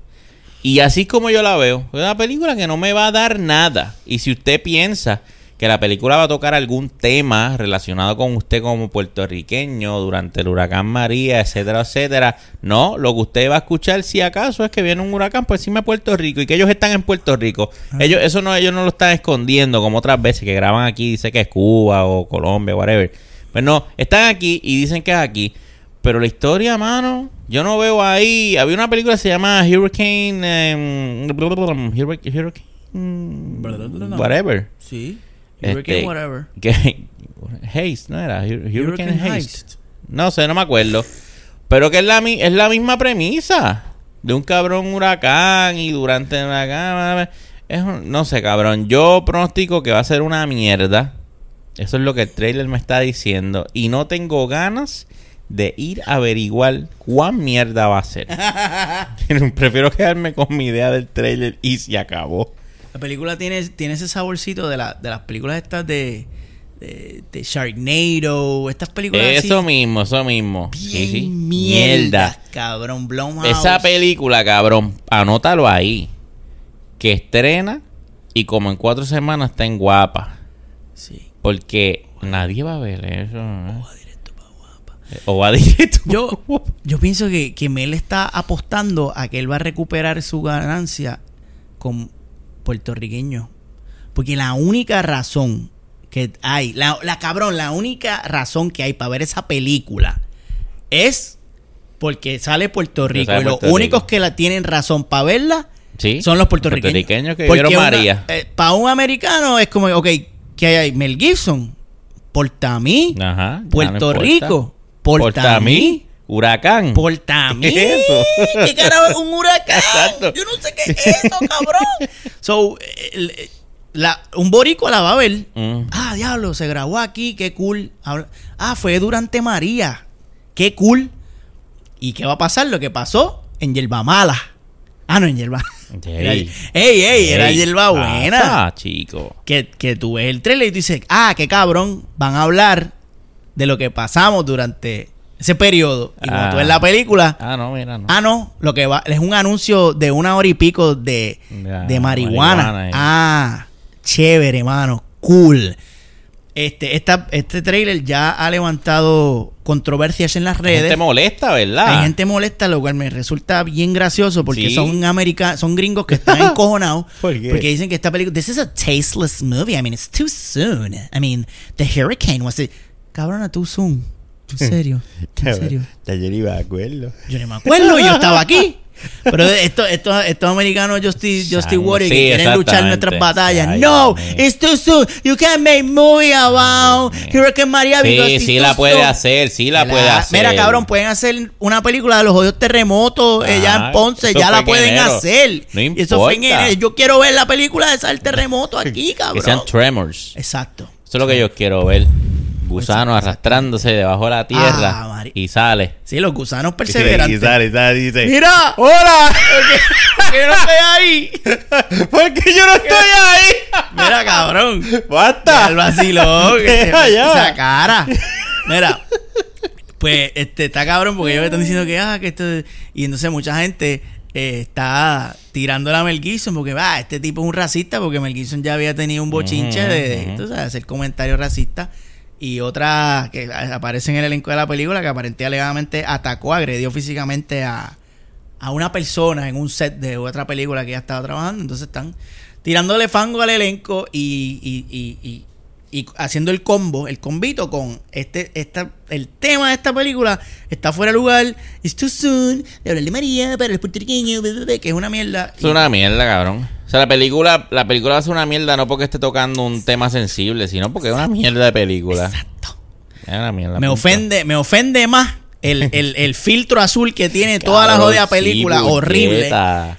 Y así como yo la veo, es una película que no me va a dar nada. Y si usted piensa que la película va a tocar algún tema relacionado con usted como puertorriqueño durante el huracán María, etcétera, etcétera, no, lo que usted va a escuchar si acaso es que viene un huracán por encima de Puerto Rico y que ellos están en Puerto Rico. Ellos eso no ellos no lo están escondiendo como otras veces que graban aquí dice que es Cuba o Colombia, whatever. Pues no, están aquí y dicen que es aquí. Pero la historia, mano, yo no veo ahí. Había una película que se llama Hurricane. Hurricane. Hurricane whatever. Sí. Este, Hurricane whatever. Que, (laughs) Haste, ¿no era? Hur- Hurricane, Hurricane Haste. Heist. No sé, no me acuerdo. Pero que es la, mi- es la misma premisa. De un cabrón huracán y durante el huracán. Es un- no sé, cabrón. Yo pronostico que va a ser una mierda. Eso es lo que el trailer me está diciendo. Y no tengo ganas de ir a averiguar cuán mierda va a ser. (laughs) (laughs) Prefiero quedarme con mi idea del trailer y se acabó. La película tiene, tiene ese saborcito de, la, de las películas estas de, de, de Sharknado, estas películas Eso así. mismo, eso mismo. Bien Sí, sí. mierda, cabrón. Blumhouse. Esa película, cabrón, anótalo ahí. Que estrena y como en cuatro semanas está en guapa. Sí. Porque nadie va a ver eso. ¿eh? Va directo pa' guapa. O va directo. Yo, yo pienso que, que Mel está apostando a que él va a recuperar su ganancia con puertorriqueños. Porque la única razón que hay, la, la cabrón, la única razón que hay para ver esa película es porque sale Puerto Rico. sale y los Rico. únicos que la tienen razón para verla Sí, son los puertorriqueños. puertorriqueños que Porque vieron una- María. para un americano es como, ok, ¿qué hay ahí? Mel Gibson, Portamí, Ajá. ya Puerto. Rico. Portamí, Huracán. Portamí. (laughs) ¿Qué es eso? ¿Qué carajo es un huracán? Exacto. Yo no sé qué es eso, cabrón. (laughs) So, el- el- la- un boricua la va a ver. Mm. Ah, diablo, se grabó aquí, qué cool. Ah, fue durante María. Qué cool. ¿Y qué va a pasar? Lo que pasó en Yerba Mala. Ah, no, en Yerba. (laughs) Ey. ey, ey, era Yerba Buena. Ah, chico. Que, que tú ves el trailer y tú dices, ah, qué cabrón, van a hablar de lo que pasamos durante ese periodo. Y cuando tú ves Ah. la película, Ah, no, mira, no. ah, no, lo que va es un anuncio de una hora y pico de, Ya, de marihuana. marihuana. Ah, chévere, hermano, cool. Este, esta, este trailer ya ha levantado controversias en las La redes. gente molesta, ¿verdad? Hay gente molesta, lo cual me resulta bien gracioso porque Sí. son americanos, son gringos que están (laughs) encojonados ¿Por qué? porque dicen que esta película, this is a tasteless movie. I mean, it's too soon. I mean, the hurricane was it. Cabrona, too soon. En serio, (laughs) en serio. Ayer iba a acuerdo. Yo ni me acuerdo, yo estaba aquí. (laughs) Pero estos, estos, estos americanos Justin San- Warrior que sí, quieren luchar nuestras batallas. No, it's too soon. You can't make movie about Hurricane Maria because Sí, sí la puede soon. hacer, sí la puede hacer. Mira, cabrón, pueden hacer una película de los jodidos terremotos eh, ya Ah, en Ponce, ya la en pueden enero. hacer. No Y eso fue en importa. enero. Yo quiero ver la película de esa del terremoto aquí, Que cabrón. sean tremors. Exacto. Eso es lo que yo quiero ver. Gusanos arrastrándose debajo de la tierra Ah, y sale. Sí, los gusanos perseverantes. sale, sale, dice. Mira, ¡Hola! que no estoy ahí. (laughs) ¿Por qué yo no estoy ahí? Mira, cabrón. ¡Basta! El vacilón. (laughs) Deja ya. Esa cara. Mira. Pues este está cabrón porque ellos están diciendo que ah, que esto y entonces mucha gente eh, está tirando a Mel Gibson porque va, este tipo es un racista porque Mel Gibson ya había tenido un bochinche de, de sabes, hacer comentarios racistas y otra que aparece en el elenco de la película que aparentemente alegadamente atacó, agredió físicamente a, a una persona en un set de otra película que ella estaba trabajando. Entonces están tirándole fango al elenco y, y, y, y- y haciendo el combo, el combito con este, esta, el tema de esta película está fuera de lugar. It's too soon. De hablar de María para los puertorriqueños, que es una mierda. Es una mierda, cabrón. O sea, la película, la película ser una mierda no porque esté tocando un tema sensible, sino porque es una mierda de película. Exacto. Es una mierda. Me ofende, me ofende más el, el, el (laughs) filtro azul que tiene toda la jodida sí, película, horrible.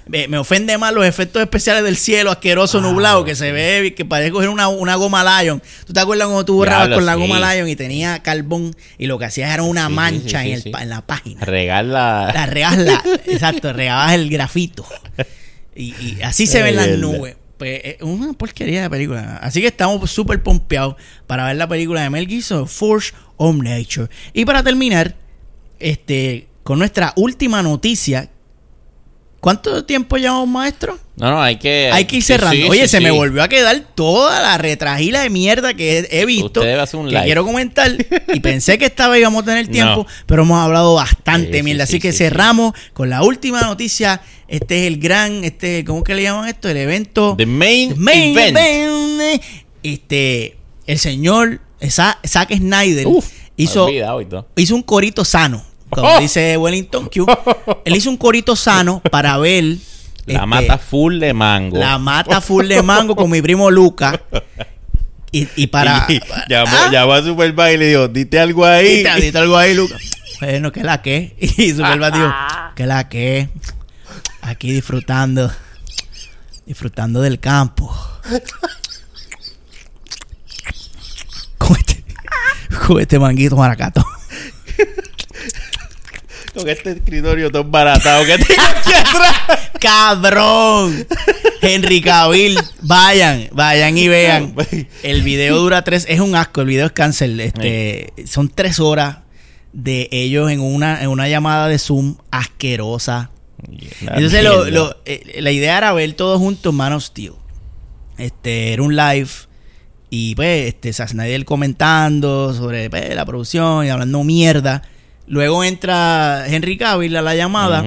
Me, me ofende más los efectos especiales del cielo asqueroso nublado que se ve que parece coger una, una goma Lion. ¿Tú te acuerdas cuando tú borrabas con la goma Lion y tenía carbón y lo que hacías era una Sí, mancha en, el en la página? Regar la... La regas la, (laughs) exacto, regabas el grafito. Y, y así se ven las nubes. Pues es una porquería de película. Así que estamos súper pompeados para ver la película de Mel Gibson, Force of Nature. Y para terminar, este, con nuestra última noticia. ¿Cuánto tiempo llevamos, maestro? No, no, hay que... Hay que ir cerrando. sí, Oye, sí, se me volvió a quedar toda la retragila de mierda que he, visto. Usted debe hacer un que live. quiero comentar. Y pensé que esta vez íbamos a tener (laughs) tiempo, No. pero hemos hablado bastante mierda. sí, Así que cerramos con la última noticia. Este es el gran, este, ¿cómo que le llaman esto? El evento. The main, The main event. event. Este, el señor Zack Snyder Uf, hizo, olvidado y todo. hizo un corito sano. Como Oh. (laughs) dice Wellington Q. Él hizo un corito sano para ver. La este, mata full de mango. la mata full de mango con mi primo Luca. Y, y para. (laughs) Y llamó, ¿Ah? llamó a Superbad y le dijo, dite algo ahí. Dite- dite algo ahí, Luca. (laughs) Bueno, que la que. Y Superbad dijo, que la que. Aquí disfrutando. Disfrutando del campo. Con este, con este manguito maracato. Con este escritorio tan baratado que tengo aquí atrás. (laughs) ¡Cabrón! Henry Cavill, vayan, vayan y vean. El video dura tres, es un asco, el video es cancel. Este, son tres horas de ellos en una, en una llamada de Zoom asquerosa. Entonces lo- lo- eh, la idea era ver todos juntos Man of Steel. Este, era un live. Y pues, este, Zack Snyder comentando sobre pues, la producción y hablando mierda. Luego entra Henry Cavill a la llamada.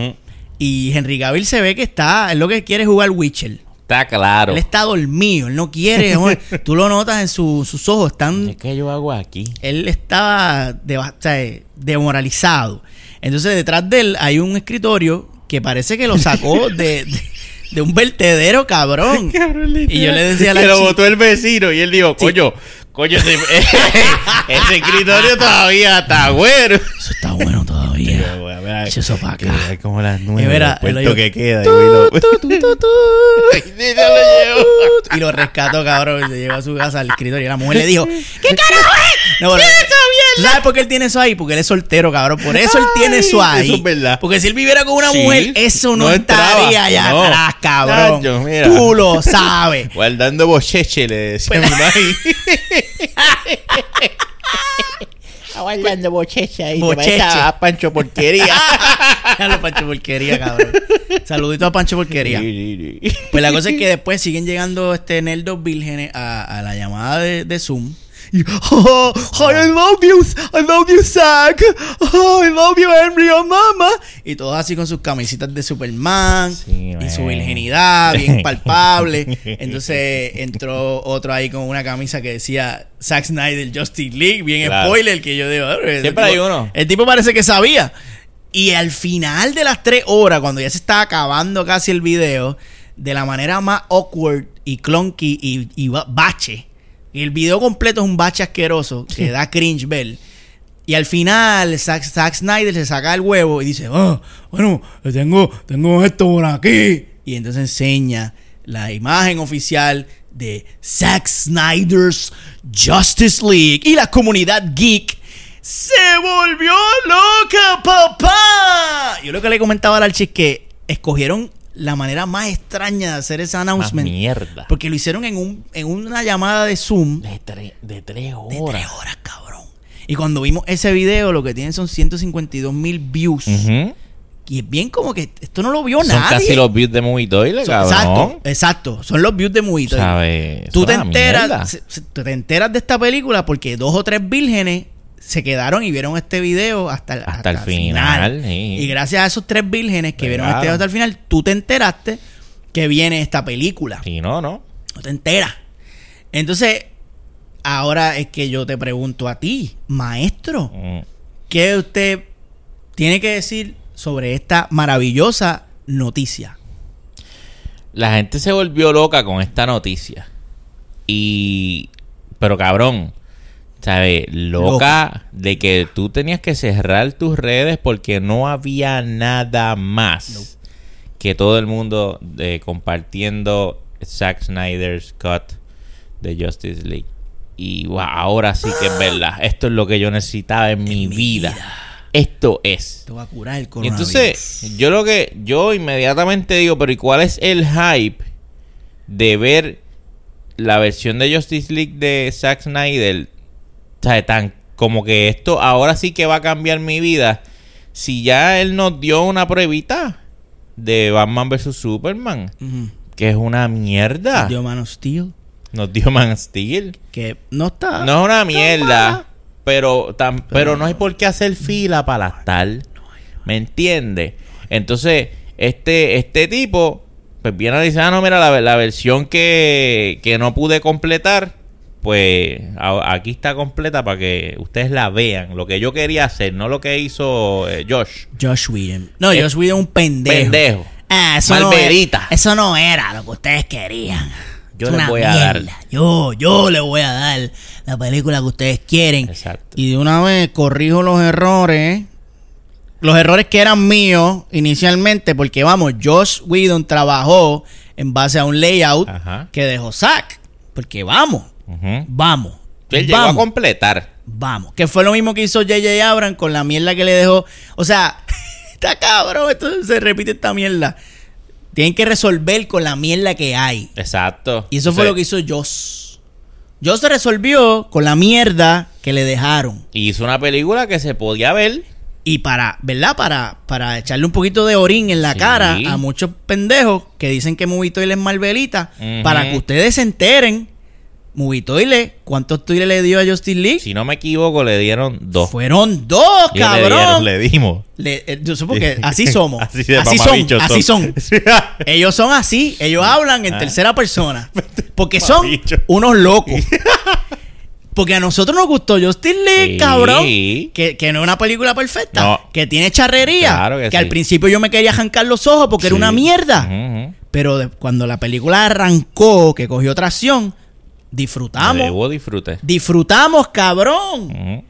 Y Henry Cavill se ve que está, él lo que quiere es jugar Witcher. Está claro. Él está dormido, él no quiere. (laughs) Tú lo notas en su- sus ojos, están ¿Qué yo hago aquí? él o sea, eh, demoralizado. Entonces, detrás de él hay un escritorio que parece que lo sacó (laughs) de, de, de un vertedero, cabrón. (laughs) Y yo le decía a la Que lo votó el vecino y él dijo, coño, coño, ese, (laughs) ese escritorio todavía está bueno. Eso está bueno todavía. Eso pa' acá. Es como las nueve. mira, el lo que queda. Y lo-. Y rescató, cabrón. Y se llevó a su casa al escritorio. Y la mujer le dijo: (laughs) ¿Qué carajo es? (laughs) No, bueno, ¿Tú sabes por qué él tiene eso ahí? Porque él es soltero, cabrón. Por eso él tiene eso ahí. eso es verdad. Porque si él viviera con una Sí, mujer, eso no, estaría allá No. atrás, cabrón. Nacho. Tú lo sabes. Guardando bocheche, le decía Pues- mi mami. Aguardando bochecha ahí. Bocheche. a Pancho Porquería. (laughs) Dale, Pancho Porquería, cabrón. Saludito a Pancho Porquería. Pues la cosa es que después siguen llegando este nerdos vírgenes a, a la llamada de, de Zoom. Y, oh, oh, I love you, I love you, Zack. Oh, (laughs) I love you, Henry, oh, mama. Y todos así con sus camisitas de Superman Sí, y su virginidad bien (laughs) palpable. Entonces entró otro ahí con una camisa que decía Zack Snyder Justice League, bien Claro. spoiler, que yo digo, "Ah, Siempre tipo- hay uno. El tipo parece que sabía. Y al final de las tres horas, cuando ya se está acabando casi el video, de la manera más awkward y clunky y, y ba- bache. Y el video completo es un bache asqueroso que da cringe ver. Y al final, Zack, Zack Snyder se saca el huevo y dice, oh, bueno, tengo, tengo esto por aquí. Y entonces enseña la imagen oficial de Zack Snyder's Justice League. Y la comunidad geek se volvió loca, papá. Yo lo que le comentaba al Archie es que escogieron la manera más extraña de hacer ese Más announcement. mierda. Porque lo hicieron en, un, en una llamada de Zoom De, tre- de tres de horas. tres horas, cabrón. Y cuando vimos ese video, lo que tienen son 152 mil views. Y es bien como que esto no lo vio Son nadie. casi los views de Movie Toilet, Son- cabrón. Exacto, exacto. Son los views de. ¿Sabes? Tú te enteras, te enteras de esta película porque dos o tres vírgenes se quedaron y vieron este video hasta, el- Hasta el final, sí. Y gracias a esos tres vírgenes que vieron este video hasta el final, tú te enteraste que viene esta película. Si no, no. No te enteras. Entonces, ahora es que yo te pregunto a ti, maestro, Mm. ¿qué usted tiene que decir sobre esta maravillosa noticia? La gente se volvió loca con esta noticia. Y. Pero cabrón. ¿Sabes? Loca, de que tú tenías que cerrar tus redes porque no había nada más que todo el mundo eh, compartiendo Zack Snyder's cut de Justice League. Y wow, ahora sí que es (gasps) verdad. Esto es lo que yo necesitaba en, mi, mi vida. vida. Esto es. Te va a curar el Y entonces, yo lo que, yo inmediatamente digo, pero ¿y cuál es el hype de ver la versión de Justice League de Zack Snyder? Sea, tan como que esto ahora sí que va a cambiar mi vida. Si ya él nos dio una pruebita de Batman vs Superman, que es una mierda. Dio Man of Steel, Nos dio Man of Steel. que no está. No es una mierda, pero, tam- pero no hay por qué hacer fila para las tal. ¿Me entiendes? Entonces, este, este tipo, pues viene a decir, ah, no, mira, la, la versión que, que no pude completar, pues a- aquí está completa para que ustedes la vean. Lo que yo quería hacer, no lo que hizo eh, Josh. Josh Whedon. No, Eh, Josh Whedon un pendejo. Pendejo. Ah, eso no, Malverita. era, eso no era lo que ustedes querían. Yo Es les voy a dar. Yo, yo le voy a dar la película que ustedes quieren. Exacto. Y de una vez corrijo los errores. Los errores que eran míos inicialmente, porque vamos, Josh Whedon trabajó en base a un layout Ajá. que dejó Zack. Porque vamos, Vamos. Él llegó a vamos. completar. Vamos, que fue lo mismo que hizo J.J. Abrams con la mierda que le dejó. O sea, (laughs) está cabrón, esto se repite esta mierda. Tienen que resolver con la mierda que hay. Exacto. Y eso fue lo que hizo Joss. Joss se resolvió con la mierda que le dejaron. Hizo una película que se podía ver. Y para, ¿verdad? Para, para echarle un poquito de orín en la Sí. cara a muchos pendejos que dicen que Movitoile es Marvelita. Para que ustedes se enteren, Movitoile, ¿cuántos toiles le dio a Justice League? Si no me equivoco, le dieron dos. Fueron dos, Y le cabrón. dieron, le dimos. Le- eh, yo supongo que (laughs) así somos. Así son, así son. (laughs) Ellos son así, ellos hablan en Ah. tercera persona. (laughs) Porque son unos locos. Porque a nosotros nos gustó Justin Lee, Sí. cabrón. Que, que no es una película perfecta. No. Que tiene charrería. Claro que al sí. principio yo me quería arrancar los ojos porque era una mierda. Pero de- cuando la película arrancó, que cogió tracción, disfrutamos. Debo disfrute. Disfrutamos, cabrón.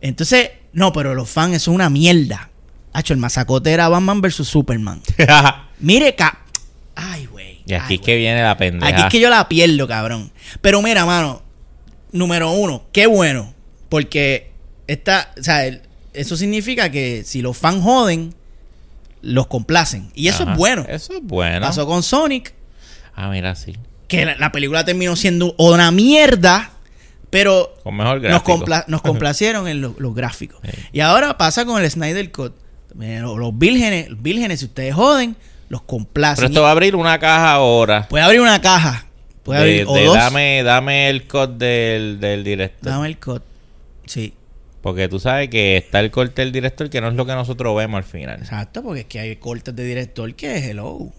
Entonces, no, pero los fans, eso es una mierda. Hacho, el masacote era Batman vs Superman. (laughs) Mire, ca... Ay, güey. y aquí Ay, es que viene la pendeja. Aquí es que yo la pierdo, cabrón. Pero mira, mano. Número uno, qué bueno. Porque esta, o sea, el- eso significa que si los fans joden, los complacen. Y eso Ajá. es bueno. Eso es bueno. Pasó con Sonic, Ah, mira, sí. Que la, la película terminó siendo una mierda, pero Con mejor nos, compla- nos (laughs) complacieron en lo- los gráficos. Sí. Y ahora pasa con el Snyder Cut. Eh, Los, los vírgenes, los vírgenes, si ustedes joden, los complacen. Pero esto va a abrir una caja ahora. Puede abrir una caja. Puede De- haber o de dos. dame, dame el code del, del director. Dame el code. Sí, Porque tú sabes que está el corte del director que no es lo que nosotros vemos al final. exacto, porque es que hay cortes de director que es hello.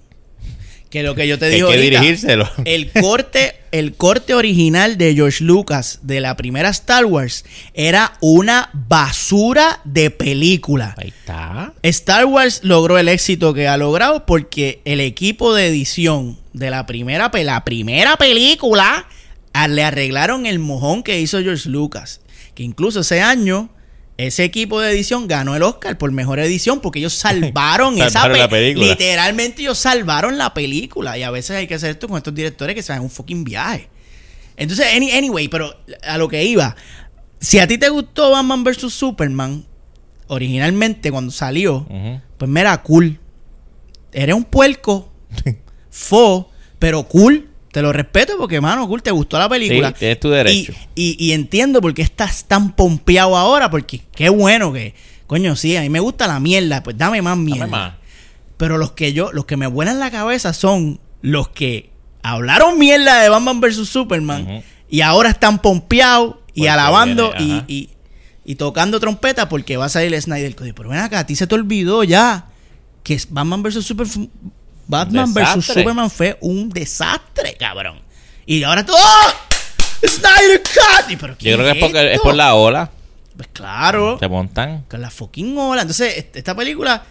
Que lo que yo te Hay digo que ahorita, dirigírselo. El corte, el corte original de George Lucas de la primera Star Wars era una basura de película. Ahí está. Star Wars logró el éxito que ha logrado porque el equipo de edición de la primera, la primera película a- le arreglaron el mojón que hizo George Lucas. Que incluso ese año ese equipo de edición ganó el Oscar por mejor edición porque ellos salvaron (laughs) esa la película. Literalmente ellos salvaron la película. Y a veces hay que hacer esto con estos directores que se dan un fucking viaje. Entonces, any- anyway, pero a lo que iba. Si a ti te gustó Batman vs. Superman, originalmente cuando salió, Ujú. pues mira, cool. Eres un puerco, (laughs) fo, pero cool. Te lo respeto porque, mano, cool, te gustó la película. Sí, tienes tu derecho. Y, y- y entiendo por qué estás tan pompeado ahora, porque qué bueno que, coño, sí, a mí me gusta la mierda, pues dame más mierda. Dame más. Pero los que yo, los que me vuelan la cabeza son los que hablaron mierda de Batman vs Superman y ahora están pompeados y alabando viene, y, y- tocando trompeta porque va a salir el Snyder Code. Pero ven acá, a ti se te olvidó ya que Batman vs Super Batman vs. Superman fue un desastre, cabrón. Y ahora todo ¡Oh! Snyder Cut. Pero ¿qué Yo creo que es porque es esto? por la ola. Pues claro. Se montan. Con la fucking ola. Entonces, est- esta película,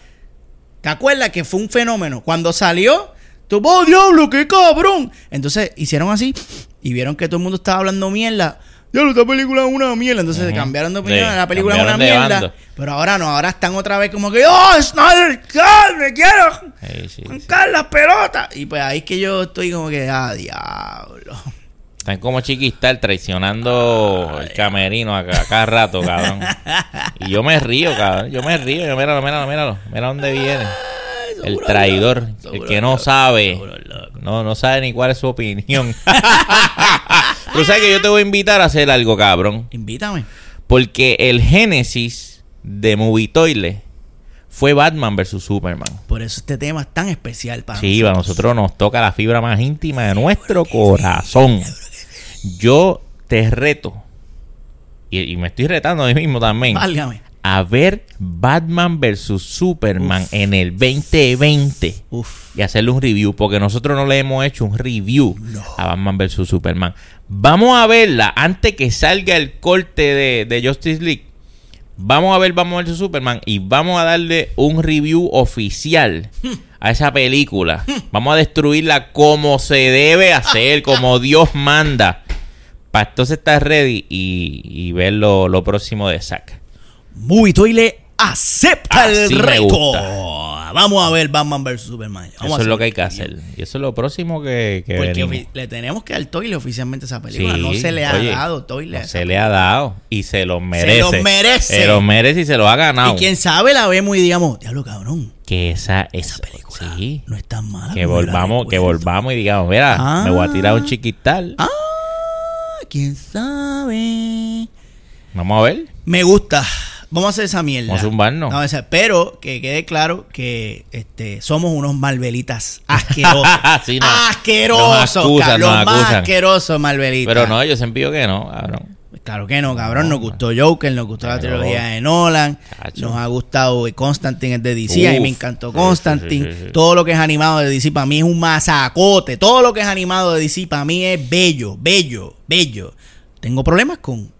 ¿te acuerdas que fue un fenómeno? Cuando salió, tú, ¡oh, diablo, qué cabrón! Entonces, hicieron así y vieron que todo el mundo estaba hablando mierda. Diablo, esta película es una mierda. Entonces, Ujú. cambiaron de opinión. Sí, la película es una cambiaron de mierda. bando. Pero ahora no, ahora están otra vez como que, ¡oh, Snyder Cut! ¡Me quiero! Sí, sí, sí. ¡Arrancar las pelotas! Y pues ahí es que yo estoy como que, ¡ah, diablo! Están como chiquistar traicionando el camerino a, a cada rato, cabrón. Y yo me río, cabrón. Yo me río. Yo, míralo, míralo, míralo. Mira dónde viene. El traidor. El que no sabe. No, no sabe ni cuál es su opinión. (laughs) Pero sabes que yo te voy a invitar a hacer algo, cabrón. Invítame. Porque el génesis de Movie Toilet fue Batman vs Superman. Por eso este tema es tan especial para Sí, a nosotros nos toca la fibra más íntima de nuestro corazón. Yo te reto, y, y me estoy retando a mí mismo también, Válgame. a ver Batman vs Superman en el 2020 Uf. y hacerle un review, porque nosotros no le hemos hecho un review a Batman vs Superman. Vamos a verla antes que salga el corte de, de Justice League. Vamos a ver Batman vs Superman y vamos a darle un review oficial a esa película. Vamos a destruirla como se debe hacer, como Dios manda. Para entonces estar ready y, y ver lo, lo próximo de Zack. Movie Toilet acepta el Así reto. Vamos a ver Batman vs Superman. Vamos Eso a es lo que hay que hacer. Y eso es lo próximo que, que Porque le tenemos que dar Toilet oficialmente a esa película. Sí, no se le ha oye, dado Toilet. a No se le ha dado y se lo merece. Se lo merece. Se lo merece y se lo ha ganado. Y quién sabe la vemos y digamos, diablo cabrón, Que esa, esa película Sí. no es tan mala. Que volvamos, que volvamos y digamos, mira, Ah. me voy a tirar un chiquital. Ah, quién sabe. Vamos a ver. Me gusta. Vamos a hacer esa mierda. Vamos a zumbarnos. Hacer- pero que quede claro que este, somos unos malvelitas asquerosos. (laughs) Sí, no. asquerosos, Nos acusan, cabrón, nos los más asquerosos malvelitas. Pero no, yo siempre digo que no, cabrón. Claro que no, cabrón. Nos gustó Joker, nos gustó la trilogía de Nolan. Nos ha gustado Constantine es de DC. a mí me encantó Constantine. sí, sí, sí. Todo lo que es animado de DC para mí es un masacote. Todo lo que es animado de DC para mí es bello, bello, bello. Tengo problemas con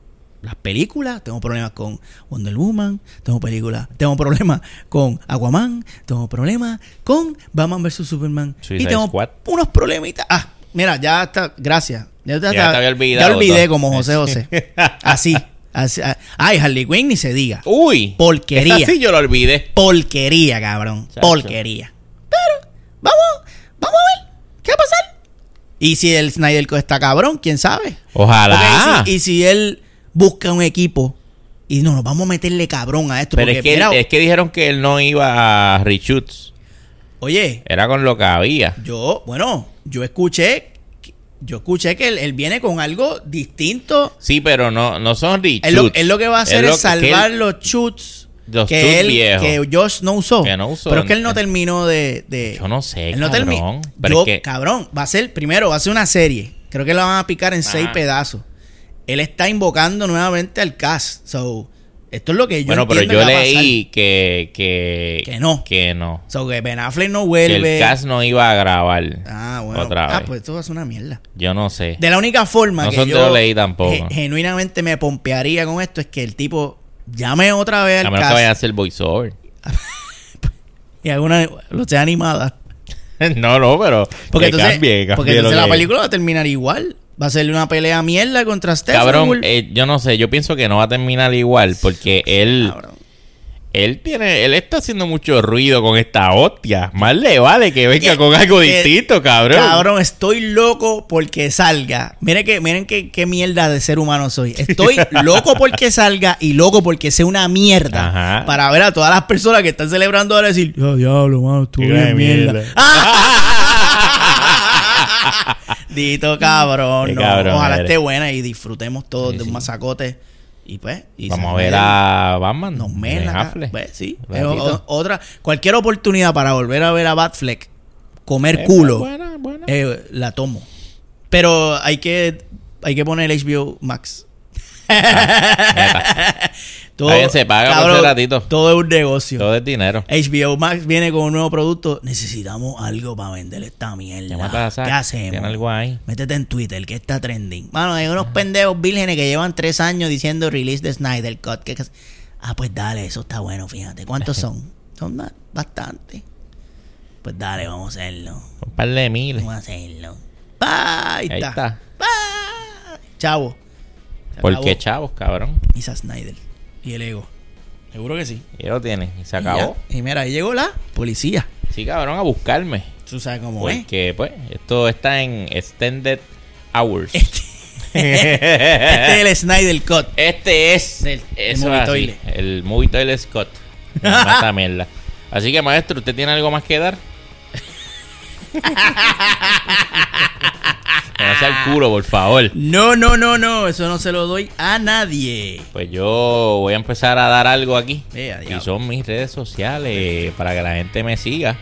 las películas, tengo problemas con Wonder Woman, tengo películas, tengo problemas con Aquaman, tengo problemas con Batman vs Superman Suicide y tengo Squad. unos problemitas. Ah, mira, ya está, gracias. Ya, Ya te había olvidado Ya olvidé todo. como José José. (laughs) Así, así. ah. Ay, Harley Quinn ni se diga. Uy. Porquería. Esa sí yo lo olvidé. Porquería, cabrón. Chacho. Porquería. Pero, vamos, vamos a ver. ¿Qué va a pasar? Y si el Snyder está cabrón, quién sabe. Ojalá. Ok, y, si, y si él busca un equipo y no, nos vamos a meterle cabrón a esto. Pero porque, es que, mira, es que dijeron que él no iba a reshoots. oye, Era con lo que había. yo, bueno, yo escuché, yo escuché que él, él viene con algo distinto. Sí, pero no, no son reshoots. Él lo, él lo que va a hacer es, que él- salvar los shoots Los que él, viejos. que Josh no usó. Que no usó. Pero es que él no terminó de. de- Yo no sé, él no cabrón. terminó. Pero Yo, es que- cabrón, va a ser, primero, va a ser una serie. Creo que la van a picar en seis Ajá. pedazos. Él está invocando nuevamente al cast. So, esto es lo que yo bueno, pero yo que a leí que, que... Que no. Que no. So, que Ben Affleck no Que vuelve. el cast no iba a grabar. Ah, bueno. Otra ah, vez. pues esto va a ser una mierda. Yo no sé. De la única forma No que yo lo leí tampoco. ge- genuinamente me pompearía con esto es que el tipo llame otra vez A al menos que cast vaya a hacer voiceover. (laughs) y alguna lo sea animada. (laughs) no, no, pero Porque que entonces, cambie, cambie porque entonces la que- película va a terminar igual. Va a ser una pelea mierda contra Stephen. Cabrón, eh, yo no sé, yo pienso que no va a terminar igual porque él Cabrón. él tiene él está haciendo mucho ruido con esta hostia. Más le vale que venga Que- con algo que- distinto, cabrón. Cabrón, estoy loco porque salga. Miren que, miren que, qué mierda de ser humano soy. Estoy (laughs) loco porque salga y loco porque sea una mierda. Ajá. Para ver a todas las personas que están celebrando ahora decir, ya diablo, mano, bien mierda. mierda. (laughs) (laughs) Dito cabrón, no. cabrón Ojalá eres. esté buena y disfrutemos todos Sí, de un sí. masacote. Y pues, y Vamos a ver a Batman. Nos. Pues, sí. O- otra, cualquier oportunidad para volver a ver a Batfleck comer culo. buena, buena. Eh, la tomo. Pero hay que, hay que poner HBO Max. (laughs) Bien, se paga por cabrón, ese ratito. Todo es un negocio. Todo es dinero. HBO Max viene con un nuevo producto. Necesitamos algo para vender esta mierda. ¿Qué hacemos? Tiene algo ahí. Métete en Twitter, que está trending. Mano, hay unos pendejos vírgenes que llevan tres años diciendo release de Snyder Cut. que- Ah, pues dale, eso está bueno, fíjate. ¿Cuántos son? (laughs) Son ba- bastante. Pues dale, vamos a hacerlo. Un par de miles. Vamos a hacerlo. Pa, Ahí, Ahí está. está. Chavo. Se ¿Por acabó. qué chavos, cabrón? Zack Snyder. Y el ego. Seguro que sí. Y lo tiene. Y se Y acabó. ya. Y, mira, ahí llegó la policía. Sí, cabrón, a buscarme. Tú sabes cómo es. Porque, pues, esto está en Extended Hours. Este (laughs) es el Snyder Cut. Este es el eso Movie Toilet. el Movie Toilet Scott. (laughs) Mierda. Así que, maestro, ¿usted tiene algo más que dar? No sea el culo, por favor. No, no, no, no. Eso no se lo doy a nadie. Pues yo voy a empezar a dar algo aquí. Y son mis redes sociales para que la gente me siga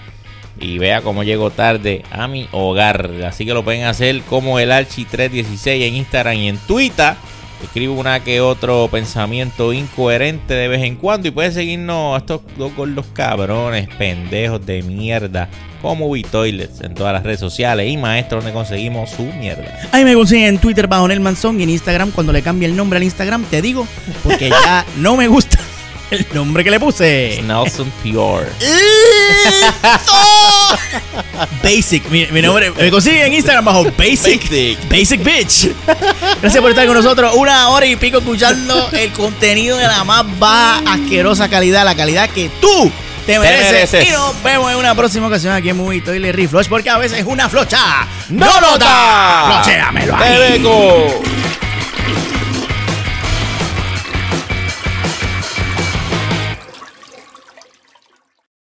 y vea cómo llego tarde a mi hogar. Así que lo pueden hacer como el Archi316 en Instagram y en Twitter. Escribo una que otro pensamiento incoherente de vez en cuando y pueden seguirnos a estos dos gordos cabrones, pendejos de mierda, como Toilets en todas las redes sociales y maestro donde conseguimos su mierda. Ahí me consiguen en Twitter bajo Nelman Song y en Instagram cuando le cambie el nombre al Instagram te digo porque ya (laughs) no me gusta el nombre que le puse. Nelson Pure. (laughs) Basic, mi, mi nombre me consiguen en Instagram bajo Basic Basic. Basic Bitch. Gracias por estar con nosotros una hora y pico escuchando el contenido de la más baja asquerosa calidad, la calidad que tú te mereces. mereces. Y nos vemos en una próxima ocasión aquí en Movie Toilet Reflush porque a veces una flocha ¡No nota! Flochéamelo ahí. ¡Te!